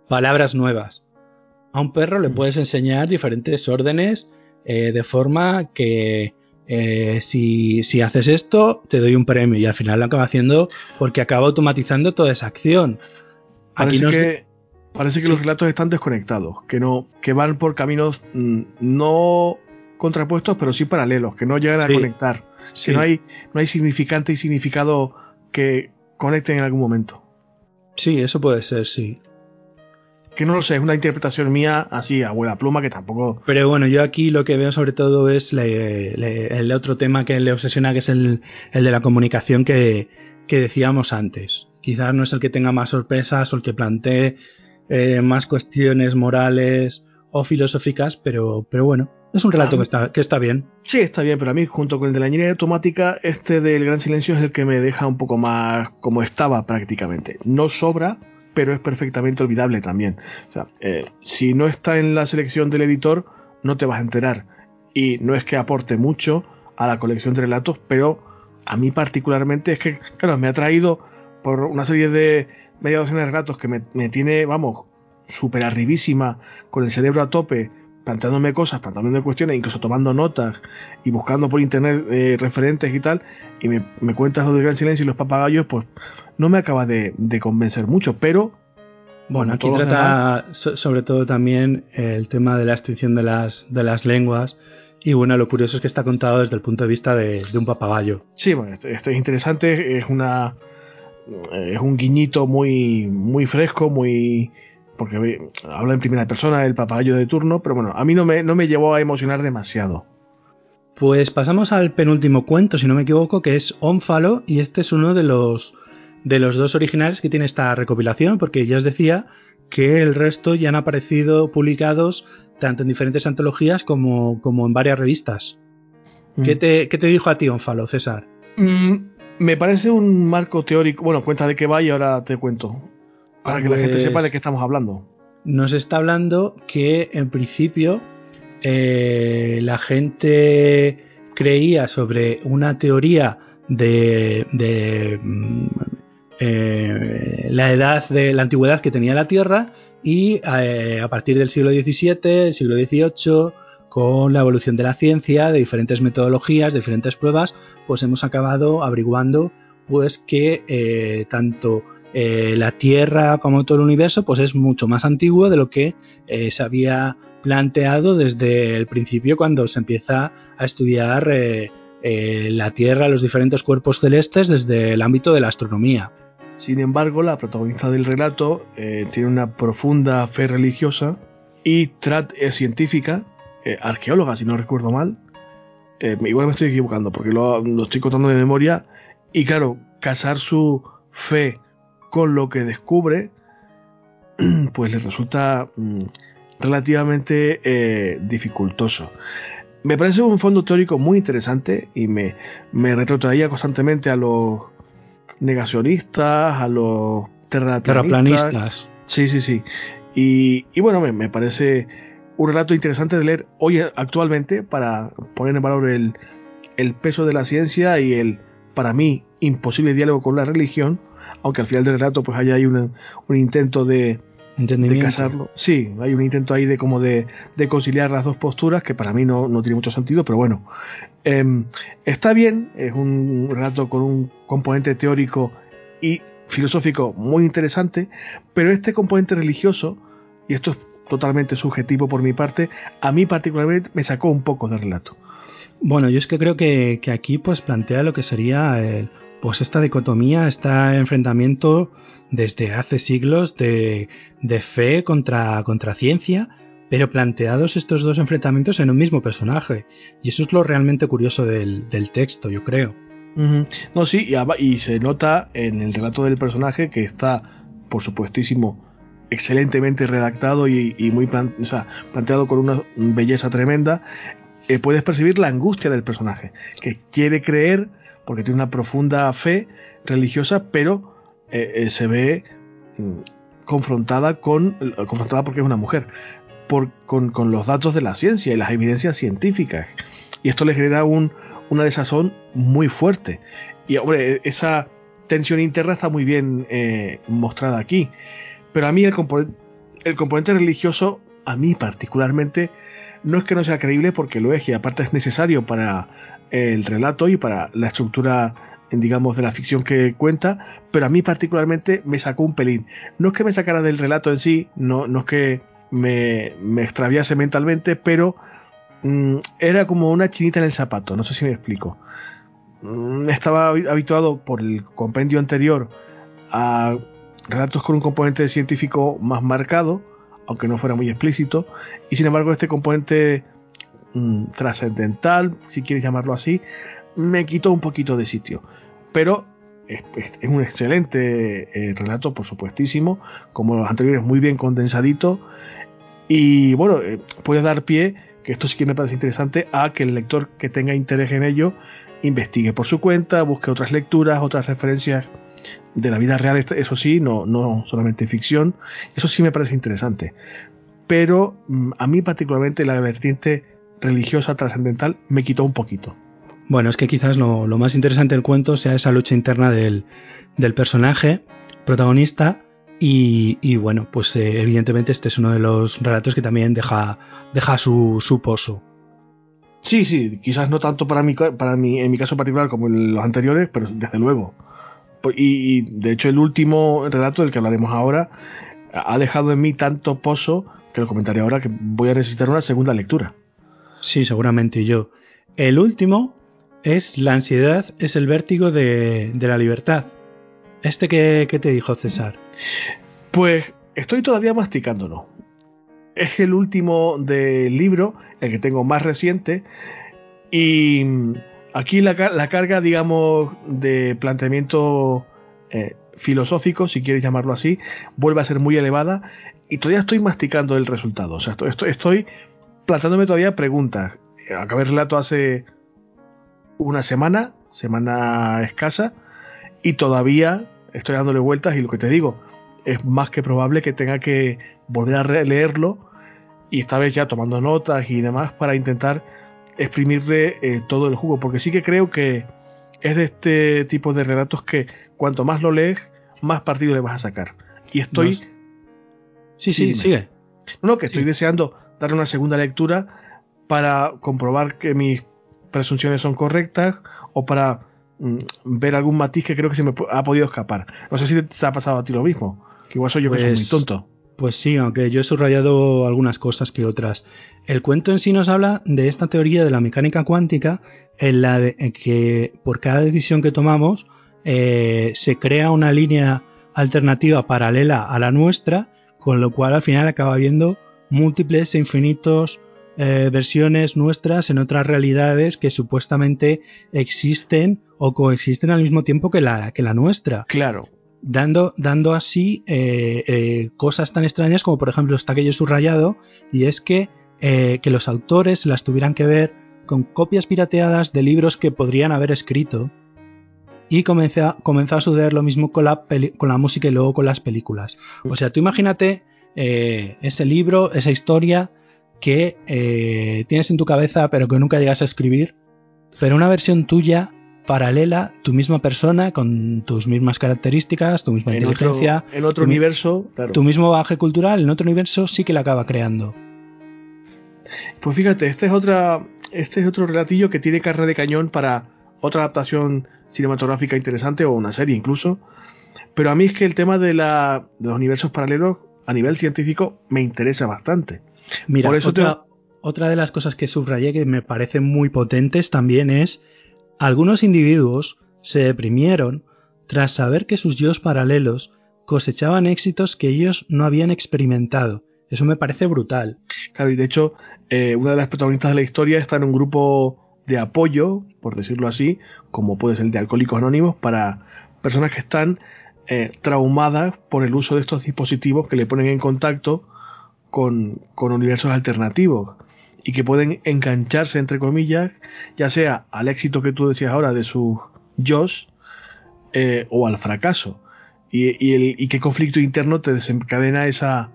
palabras nuevas? A un perro le puedes enseñar diferentes órdenes eh, de forma que eh, si, si haces esto, te doy un premio y al final lo acaba haciendo porque acaba automatizando toda esa acción. Aquí Parece nos- que, parece que Sí. los relatos están desconectados, que no, que van por caminos mm, no contrapuestos, pero sí paralelos, que no llegan Sí. a conectar. Sí. Que no hay, no hay significante y significado que conecten en algún momento. Sí, eso puede ser, sí. Que no lo sé, es una interpretación mía así, abuela pluma, que tampoco. Pero bueno, yo aquí lo que veo sobre todo es le- le- el otro tema que le obsesiona, que es el, el de la comunicación que, que decíamos antes. Quizás no es el que tenga más sorpresas o el que plantee eh, más cuestiones morales o filosóficas, pero, pero bueno, es un relato Ah, que está, que está bien. Sí, está bien, pero a mí, junto con el de la ingeniería automática, este del gran silencio es el que me deja un poco más como estaba prácticamente. No sobra, pero es perfectamente olvidable también. O sea, eh, si no está en la selección del editor, no te vas a enterar. Y no es que aporte mucho a la colección de relatos, pero a mí particularmente es que, claro, me ha traído por una serie de media docena de relatos que me, me tiene, vamos, súper arribísima, con el cerebro a tope, planteándome cosas, planteándome cuestiones, incluso tomando notas y buscando por internet eh, referentes y tal, y me, me cuentas lo del gran silencio y los papagayos, pues no me acaba de, de convencer mucho, pero Bueno, aquí trata so- sobre todo también el tema de la extinción de las, de las lenguas. Y bueno, lo curioso es que está contado desde el punto de vista de, de un papagayo. sí, bueno, este es interesante, es una es un guiñito muy muy fresco, muy porque habla en primera persona el papagayo de turno, pero bueno, a mí no me, no me llevó a emocionar demasiado. Pues pasamos al penúltimo cuento, si no me equivoco, que es Ónfalo, y este es uno de los, de los dos originales que tiene esta recopilación, porque ya os decía que el resto ya han aparecido publicados tanto en diferentes antologías como, como en varias revistas. ¿Qué, te, qué te dijo a ti Ónfalo, César? Mm, me parece un marco teórico. Bueno, cuenta de qué va y ahora te cuento. Para que la gente Pues- sepa de qué estamos hablando. nos está hablando que en principio eh, la gente creía sobre una teoría de, de, mm, eh, la edad de la antigüedad que tenía la Tierra y eh, a partir del siglo XVII, el siglo XVIII, con la evolución de la ciencia, de diferentes metodologías, de diferentes pruebas, pues hemos acabado averiguando pues que eh, tanto eh, la Tierra como todo el universo pues es mucho más antiguo de lo que eh, se había planteado desde el principio cuando se empieza a estudiar eh, eh, la Tierra, los diferentes cuerpos celestes desde el ámbito de la astronomía. Sin embargo, la protagonista del relato tiene una profunda fe religiosa y es científica, arqueóloga, si no recuerdo mal. igual me estoy equivocando porque lo, estoy contando de memoria. Y claro, casar su fe con lo que descubre, pues le resulta mm, relativamente dificultoso. Me parece un fondo teórico muy interesante y me, me retrotraía constantemente a los negacionistas, a los terraplanistas. Sí, sí, sí. Y, bueno, me, parece un relato interesante de leer hoy actualmente para poner en valor el, peso de la ciencia y el, para mí, imposible diálogo con la religión, aunque al final del relato pues haya ahí un intento de, de casarlo. Sí, hay un intento ahí de como de, conciliar las dos posturas que para mí no, tiene mucho sentido, pero bueno. Em, está bien, es un relato con un componente teórico y filosófico muy interesante, pero este componente religioso, y esto es totalmente subjetivo por mi parte, a mí particularmente me sacó un poco del relato. Bueno, yo es que creo que, que aquí pues plantea lo que sería el, pues esta dicotomía, este enfrentamiento desde hace siglos de, fe contra, contra ciencia, pero planteados estos dos enfrentamientos en un mismo personaje. Y eso es lo realmente curioso del, texto, yo creo. No, sí, y, se nota en el relato del personaje que está, por supuestísimo, excelentemente redactado y, muy planteado con una belleza tremenda. Eh, puedes percibir la angustia del personaje, que quiere creer porque tiene una profunda fe religiosa, pero eh, eh, se ve mm, confrontada con, confrontada porque es una mujer, por, con, los datos de la ciencia y las evidencias científicas. Y esto le genera un, una desazón muy fuerte. Y hombre, esa tensión interna está muy bien eh, mostrada aquí. Pero a mí el, el componente religioso, a mí particularmente, no es que no sea creíble porque lo es y aparte es necesario para el relato y para la estructura digamos, de la ficción que cuenta, pero a mí particularmente me sacó un pelín. No es que me sacara del relato en sí, no, no es que me, me extraviase mentalmente, pero mm, era como una chinita en el zapato, no sé si me explico. Mm, estaba habituado por el compendio anterior a relatos con un componente científico más marcado, aunque no fuera muy explícito, y sin embargo este componente trascendental, si quieres llamarlo así, me quitó un poquito de sitio. Pero es, un excelente eh, relato, por supuestísimo, como los anteriores, muy bien condensadito. Y bueno, eh, puede dar pie, que esto sí que me parece interesante, a que el lector que tenga interés en ello investigue por su cuenta, busque otras lecturas, otras referencias de la vida real, eso sí, no, no solamente ficción, eso sí me parece interesante. Pero mm, a mí particularmente la vertiente religiosa trascendental me quitó un poquito. Bueno, es que quizás lo, más interesante del cuento sea esa lucha interna del, personaje protagonista y, bueno, pues eh, evidentemente este es uno de los relatos que también deja, deja su, su pozo. Sí, sí, quizás no tanto para mí, para mí, en mi caso particular como en los anteriores, pero desde luego. Y, y, de hecho el último relato del que hablaremos ahora ha dejado en mí tanto pozo que lo comentaré ahora que voy a necesitar una segunda lectura. Sí, seguramente yo. El último es la ansiedad, es el vértigo de, la libertad. ¿Este qué, te dijo César? Pues estoy todavía masticándolo. Es el último del libro, el que tengo más reciente. Y aquí la, carga, digamos, de planteamiento eh, filosófico, si quieres llamarlo así, vuelve a ser muy elevada. Y todavía estoy masticando el resultado. O sea, estoy plantándome todavía preguntas. Acabé el relato hace una semana, semana escasa, y todavía estoy dándole vueltas y lo que te digo, es más que probable que tenga que volver a releerlo y esta vez ya tomando notas y demás para intentar exprimirle eh, todo el jugo, porque sí que creo que es de este tipo de relatos que cuanto más lo lees, más partido le vas a sacar. Y estoy... Sí, sí, sigue. No, que estoy deseando darle una segunda lectura para comprobar que mis presunciones son correctas o para mm, ver algún matiz que creo que se me ha podido escapar. No sé si te ha pasado a ti lo mismo, que igual soy yo que soy muy pues, tonto. Pues sí, aunque yo he subrayado algunas cosas que otras. El cuento en sí nos habla de esta teoría de la mecánica cuántica en la de, que por cada decisión que tomamos eh, se crea una línea alternativa paralela a la nuestra, con lo cual al final acaba habiendo múltiples e infinitos eh, versiones nuestras en otras realidades que supuestamente existen o coexisten al mismo tiempo que la, que la nuestra. Claro dando, dando así eh, eh, cosas tan extrañas como por ejemplo está aquello subrayado y es que, que los autores las tuvieran que ver con copias pirateadas de libros que podrían haber escrito y comenzó, comenzó a suceder lo mismo con la, con la música y luego con las películas. O sea, tú imagínate ese libro, esa historia que tienes en tu cabeza pero que nunca llegas a escribir, pero una versión tuya paralela, tu misma persona, con tus mismas características, tu misma inteligencia. en otro universo, Tu mismo baje cultural, en otro universo sí que la acaba creando. Pues fíjate, este es otra. Este es otro relatillo que tiene carne de cañón para otra adaptación cinematográfica interesante o una serie incluso. Pero a mí es que el tema de, la, de los universos paralelos a nivel científico me interesa bastante. Mira, Por eso otra, otra de las cosas que subrayé que me parecen muy potentes también es algunos individuos se deprimieron tras saber que sus yo paralelos cosechaban éxitos que ellos no habían experimentado. Eso me parece brutal. Claro, y de hecho, eh, una de las protagonistas de la historia está en un grupo de apoyo, por decirlo así, como puede ser el de Alcohólicos Anónimos, para personas que están eh, traumadas por el uso de estos dispositivos que le ponen en contacto con, universos alternativos y que pueden engancharse, entre comillas, ya sea al éxito que tú decías ahora de sus Josh eh, o al fracaso. Y, el, qué conflicto interno te desencadena esa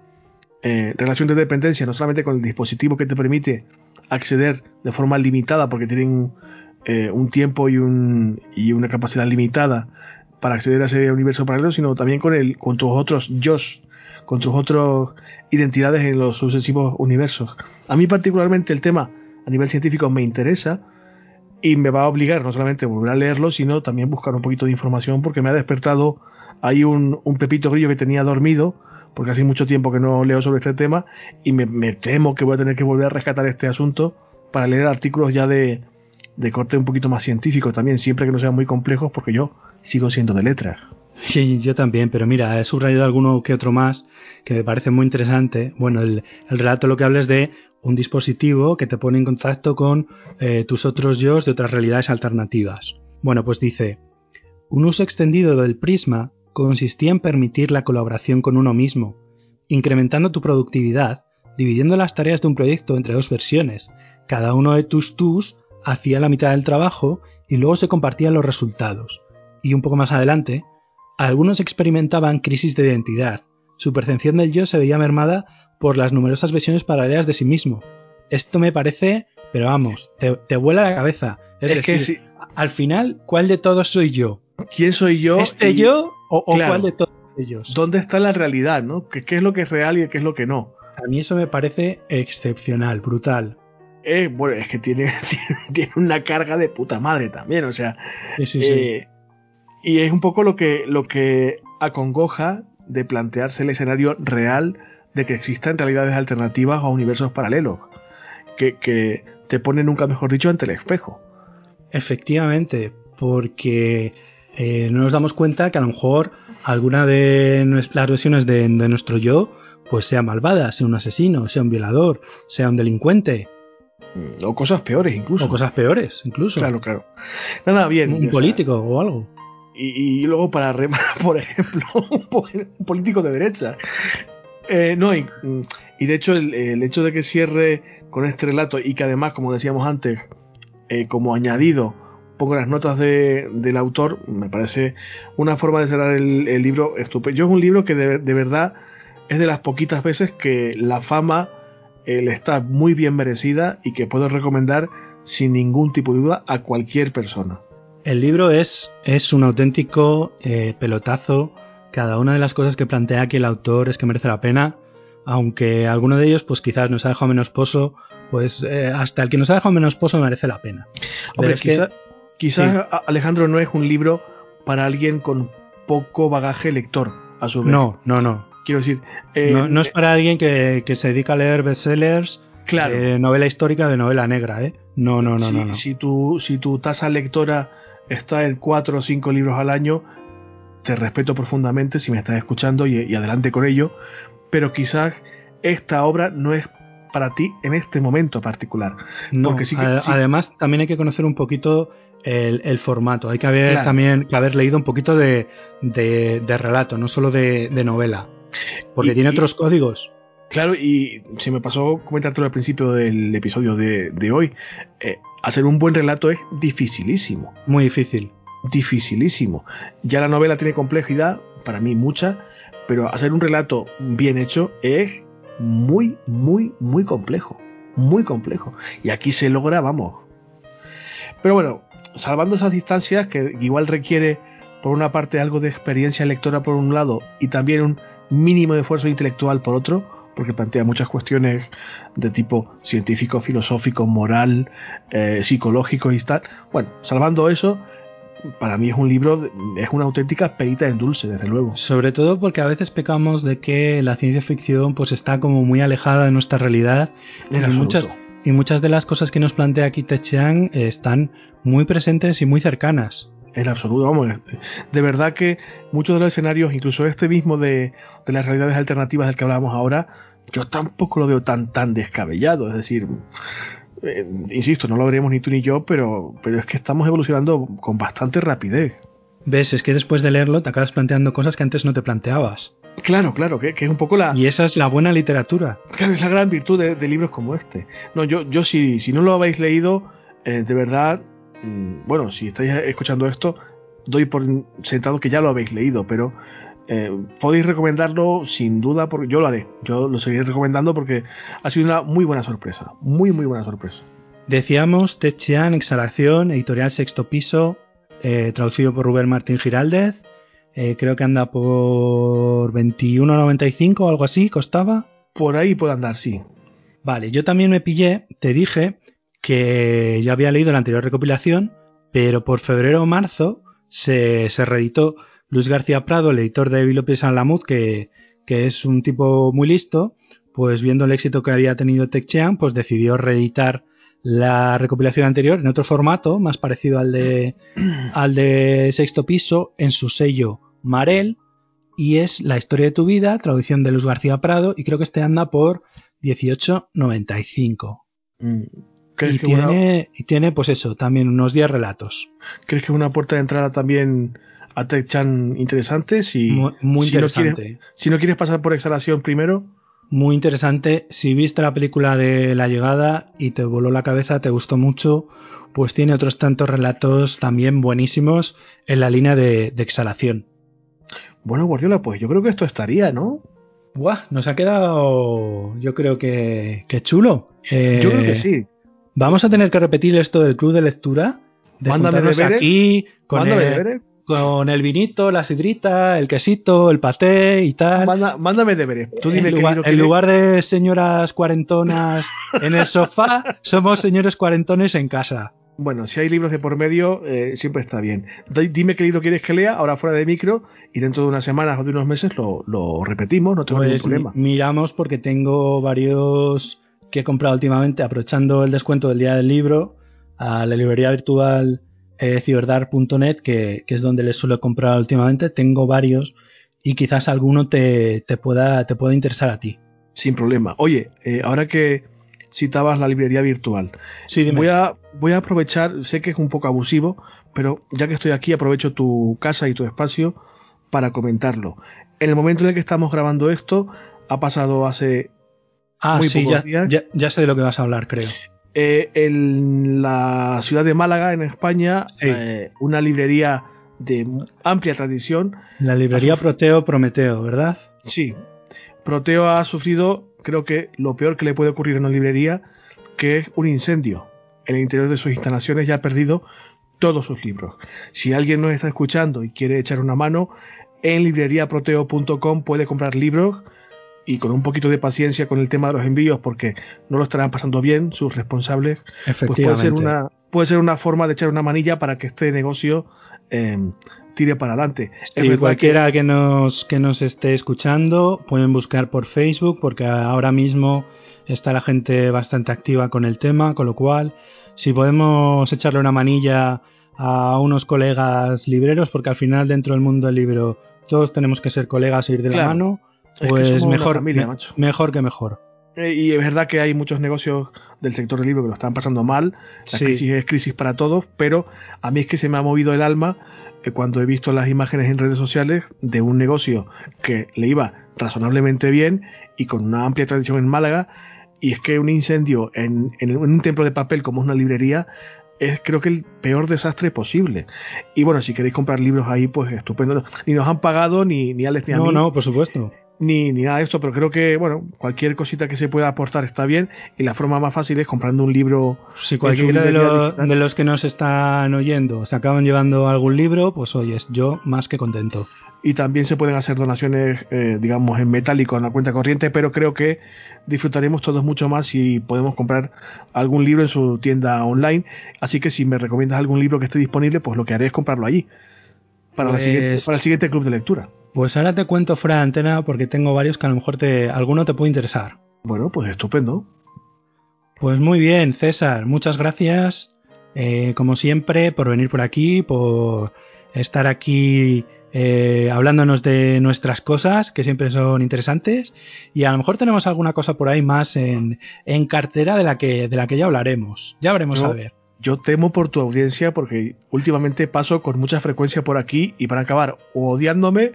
eh, relación de dependencia, no solamente con el dispositivo que te permite acceder de forma limitada, porque tienen un tiempo y, un, y una capacidad limitada para acceder a ese universo paralelo, sino también con, el, con tus otros Josh con sus otras identidades en los sucesivos universos. A mí particularmente el tema a nivel científico me interesa y me va a obligar no solamente a volver a leerlo, sino también buscar un poquito de información porque me ha despertado ahí un, pepito grillo que tenía dormido porque hace mucho tiempo que no leo sobre este tema y me, temo que voy a tener que volver a rescatar este asunto para leer artículos ya de, de corte un poquito más científico también, siempre que no sean muy complejos porque yo sigo siendo de letras. Sí, yo también, pero mira, he subrayado alguno que otro más que me parece muy interesante. Bueno, el, relato lo que habla es de un dispositivo que te pone en contacto con eh, tus otros yo de otras realidades alternativas. Bueno, pues dice, un uso extendido del prisma consistía en permitir la colaboración con uno mismo, incrementando tu productividad, dividiendo las tareas de un proyecto entre dos versiones. Cada uno de tus tus hacía la mitad del trabajo y luego se compartían los resultados. Y un poco más adelante, algunos experimentaban crisis de identidad. Su percepción del yo se veía mermada por las numerosas versiones paralelas de sí mismo. Esto me parece, pero vamos, te, vuela la cabeza. Es, que al final, ¿cuál de todos soy yo? ¿Quién soy yo? ¿Este yo o, cuál de todos ellos? ¿Dónde está la realidad, no? ¿Qué, es lo que es real y qué es lo que no? A mí eso me parece excepcional, brutal. Eh, bueno, es que tiene, tiene, una carga de puta madre también, o sea. Sí, sí, sí. Eh, y es un poco lo que, lo que acongoja de plantearse el escenario real de que existan realidades alternativas o universos paralelos, que, te ponen nunca mejor dicho ante el espejo. Efectivamente, porque eh, no nos damos cuenta que a lo mejor alguna de las versiones de, de, nuestro yo pues sea malvada, sea un asesino, sea un violador, sea un delincuente. O cosas peores incluso. O cosas peores incluso. Claro, claro. Nada, bien. Un político o algo. Y, luego para por ejemplo, un político de derecha. Eh, no, y, de hecho el, hecho de que cierre con este relato y que además, como decíamos antes, eh, como añadido, pongo las notas del autor, me parece una forma de cerrar el, libro estupendo. Yo es un libro que de, verdad es de las poquitas veces que la fama eh, le está muy bien merecida y que puedo recomendar sin ningún tipo de duda a cualquier persona. El libro es, es un auténtico eh, pelotazo. Cada una de las cosas que plantea aquí el autor es que merece la pena. Aunque alguno de ellos, pues quizás nos ha dejado menos pozo, pues eh, hasta el que nos ha dejado menos pozo merece la pena. Hombre, quizás Alejandro no es un libro para alguien con poco bagaje lector, a su vez. No, no, no. Quiero decir. no, no, es para alguien que, que, se dedica a leer bestsellers claro. de novela histórica, de novela negra, ¿eh? No, no, no, si, no, no. Si, tu, si tu tasa lectora está en cuatro o cinco libros al año, te respeto profundamente si me estás escuchando y, y adelante con ello, pero quizás esta obra no es para ti en este momento particular. No, Porque sí que, a- sí- además también hay que conocer un poquito el, el formato. Hay que haber Claro. también que haber leído un poquito de, de- de relato, no solo de, de novela. Porque Y- tiene y- otros códigos. Claro, y se me pasó comentártelo al principio del episodio de, de hoy. eh, hacer un buen relato es dificilísimo. Muy difícil. Dificilísimo. Ya la novela tiene complejidad, para mí mucha, pero hacer un relato bien hecho es muy, muy, muy complejo. Muy complejo. Y aquí se logra, vamos. Pero bueno, salvando esas distancias, que igual requiere, por una parte, algo de experiencia lectora por un lado y también un mínimo de esfuerzo intelectual por otro, porque plantea muchas cuestiones de tipo científico, filosófico, moral, eh, psicológico y tal. Bueno, salvando eso, para mí es un libro, es una auténtica perita en dulce, desde luego. Sobre todo porque a veces pecamos de que la ciencia ficción pues está como muy alejada de nuestra realidad En y muchas, y muchas de las cosas que nos plantea aquí Te Chiang eh, están muy presentes y muy cercanas. En absoluto, vamos. De verdad que muchos de los escenarios, incluso este mismo de, de las realidades alternativas del que hablábamos ahora, yo tampoco lo veo tan tan descabellado. Es decir, eh, insisto, no lo veremos ni tú ni yo, pero, pero es que estamos evolucionando con bastante rapidez. Ves, es que después de leerlo te acabas planteando cosas que antes no te planteabas. Claro, claro, que, que es un poco la, Y esa es la buena literatura. Claro, es la gran virtud de, de libros como este. No, yo, yo si, si no lo habéis leído, eh, de verdad, bueno, si estáis escuchando esto, doy por sentado que ya lo habéis leído, pero eh, podéis recomendarlo sin duda, porque yo lo haré. Yo lo seguiré recomendando porque ha sido una muy buena sorpresa. Muy, muy buena sorpresa. Decíamos Te Chiang, Exhalación, editorial Sexto Piso, eh, traducido por Rubén Martín Giraldez. Eh, creo que anda por 21.95 o algo así, costaba. Por ahí puede andar, sí. Vale, yo también me pillé, te dije que ya había leído la anterior recopilación, pero por febrero o marzo se, se reeditó Luis García Prado, el editor de Bibliopedia San Lamud, que, que es un tipo muy listo, pues viendo el éxito que había tenido Tech Chiang, pues decidió reeditar la recopilación anterior en otro formato, más parecido al de, al de Sexto Piso, en su sello Marel, y es La historia de tu vida, traducción de Luis García Prado, y creo que este anda por 18.95. Mm, ¿Crees, Y una- tiene, y tiene, pues eso, también unos 10 relatos. ¿Crees que es una puerta de entrada también a Tech Chan interesante? Si, Muy, muy si no interesante. quieres- si no quieres pasar por exhalación primero, Muy interesante. Si viste la película de La llegada y te voló la cabeza, te gustó mucho, pues tiene otros tantos relatos también buenísimos en la línea de, de exhalación. Bueno, Guardiola, pues yo creo que esto estaría, ¿no? Buah, nos ha quedado, yo creo que, que chulo. Eh, Yo creo que sí. Vamos a tener que repetir esto del club de lectura. De Mándame deberes, aquí con Mándame el, deberes. con el vinito, la sidrita, el quesito, el paté y tal. Manda- mándame deberes. Tú dime en, lugar, en lugar de señoras cuarentonas en el sofá, somos señores cuarentones en casa. Bueno, si hay libros de por medio, eh, siempre está bien. Di- Dime qué libro quieres que lea, ahora fuera de micro, y dentro de unas semanas o de unos meses lo, lo repetimos, no tengo Pues ningún problema. mi- miramos porque tengo varios que he comprado últimamente, aprovechando el descuento del día del libro, a la librería virtual eh, ciberdar.net, que, que es donde les suelo comprar últimamente. Tengo varios y quizás alguno te, te pueda, te pueda interesar a ti. Sin problema. Oye, eh, ahora que citabas la librería virtual, Sí, dime. voy a, voy a aprovechar, sé que es un poco abusivo, pero ya que estoy aquí, aprovecho tu casa y tu espacio para comentarlo. En el momento en el que estamos grabando esto, ha pasado hace ah, muy sí, pocos ya, días. ya, ya sé de lo que vas a hablar, creo. Eh, en la ciudad de Málaga, en España, Sí. eh, una librería de amplia tradición. La librería Proteo Prometeo, ¿verdad? Sí, Proteo ha sufrido, creo que lo peor que le puede ocurrir a una librería, que es un incendio. En el interior de sus instalaciones ya ha perdido todos sus libros. Si alguien nos está escuchando y quiere echar una mano, en libreriaproteo.com puede comprar libros y con un poquito de paciencia con el tema de los envíos, porque no lo estarán pasando bien sus responsables, pues puede ser una puede ser una forma de echar una manilla para que este negocio eh, tire para adelante. Y cualquiera que... nos, que nos esté escuchando pueden buscar por Facebook porque ahora mismo está la gente bastante activa con el tema, con lo cual si podemos echarle una manilla a unos colegas libreros, porque al final dentro del mundo del libro todos tenemos que ser colegas e ir de la mano, pues mejor, mejor que mejor. Eh, y es verdad que hay muchos negocios del sector del libro que lo están pasando mal. La crisis es crisis para todos, pero a mí es que se me ha movido el alma eh, cuando he visto las imágenes en redes sociales de un negocio que le iba razonablemente bien y con una amplia tradición en Málaga. Y es que un incendio en, en un templo de papel como es una librería es creo que el peor desastre posible. Y bueno, si queréis comprar libros ahí, pues estupendo. Ni nos han pagado, ni, ni Alex ni a mí. No, no, por supuesto. Ni, ni, nada de esto, pero creo que, bueno, cualquier cosita que se pueda aportar está bien. Y la forma más fácil es comprando un libro. Si cualquiera de, de, los que nos están oyendo se acaban llevando algún libro, pues oyes, yo más que contento y también se pueden hacer donaciones, eh, digamos, en metálico en la cuenta corriente, pero creo que disfrutaremos todos mucho más si podemos comprar algún libro en su tienda online. Así que si me recomiendas algún libro que esté disponible, pues lo que haré es comprarlo allí. Para, pues, para el siguiente club de lectura. Pues ahora te cuento fuera de antena porque tengo varios que a lo mejor te, alguno te puede interesar. Bueno, pues estupendo. Pues muy bien, César, muchas gracias, eh, como siempre, por venir por aquí, por estar aquí eh, hablándonos de nuestras cosas, que siempre son interesantes, y a lo mejor tenemos alguna cosa por ahí más en, cartera de la, que, de la que ya hablaremos. Ya veremos a ver. Yo temo por tu audiencia porque últimamente paso con mucha frecuencia por aquí y van a acabar odiándome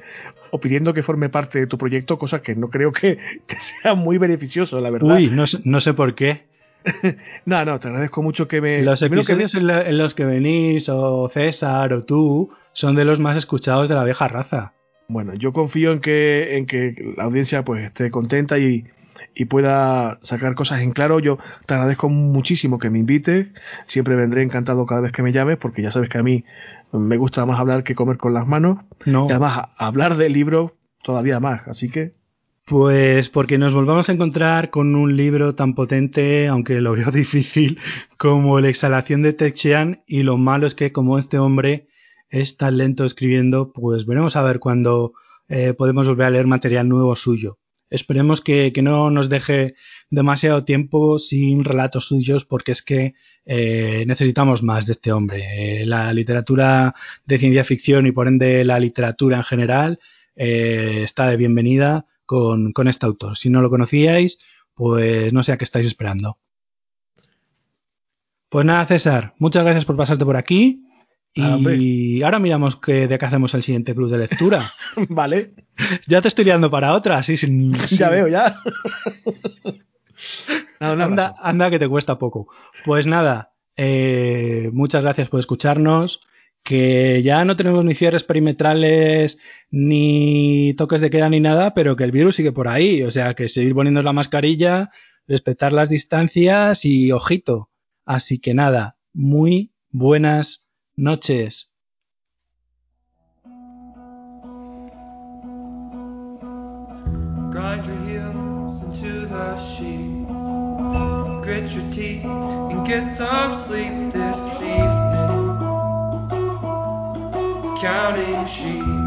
o pidiendo que forme parte de tu proyecto, cosa que no creo que te sea muy beneficioso, la verdad. Uy, no, no sé por qué. no, no, te agradezco mucho que me... Los episodios en, los que venís, o César, o tú, son de los más escuchados de la vieja raza. Bueno, yo confío en que, en que la audiencia pues esté contenta y, y pueda sacar cosas en claro. Yo te agradezco muchísimo que me invites. Siempre vendré encantado cada vez que me llames, porque ya sabes que a mí me gusta más hablar que comer con las manos. No. Y además, hablar de libros todavía más. Así que pues porque nos volvamos a encontrar con un libro tan potente, aunque lo veo difícil, como La exhalación de Texian, y lo malo es que como este hombre es tan lento escribiendo, pues veremos a ver cuándo eh, podemos volver a leer material nuevo suyo. Esperemos que, no nos deje demasiado tiempo sin relatos suyos, porque es que eh, necesitamos más de este hombre. Eh, la literatura de ciencia ficción y por ende la literatura en general está de bienvenida con, este autor. Si no lo conocíais, pues no sé a qué estáis esperando. Pues nada, César, muchas gracias por pasarte por aquí. Y ahora miramos que, de qué hacemos el siguiente club de lectura. vale. Ya te estoy liando para otra, sí, Ya veo, ya. anda, anda, que te cuesta poco. Pues nada, eh, muchas gracias por escucharnos que ya no tenemos ni cierres perimetrales, ni toques de queda, ni nada, pero que el virus sigue por ahí. O sea, que seguir poniendo la mascarilla, respetar las distancias y ojito. Así que nada, muy buenas noches. Grind your heels into the sheets. Grit your teeth and get some sleep this evening. counting sheep.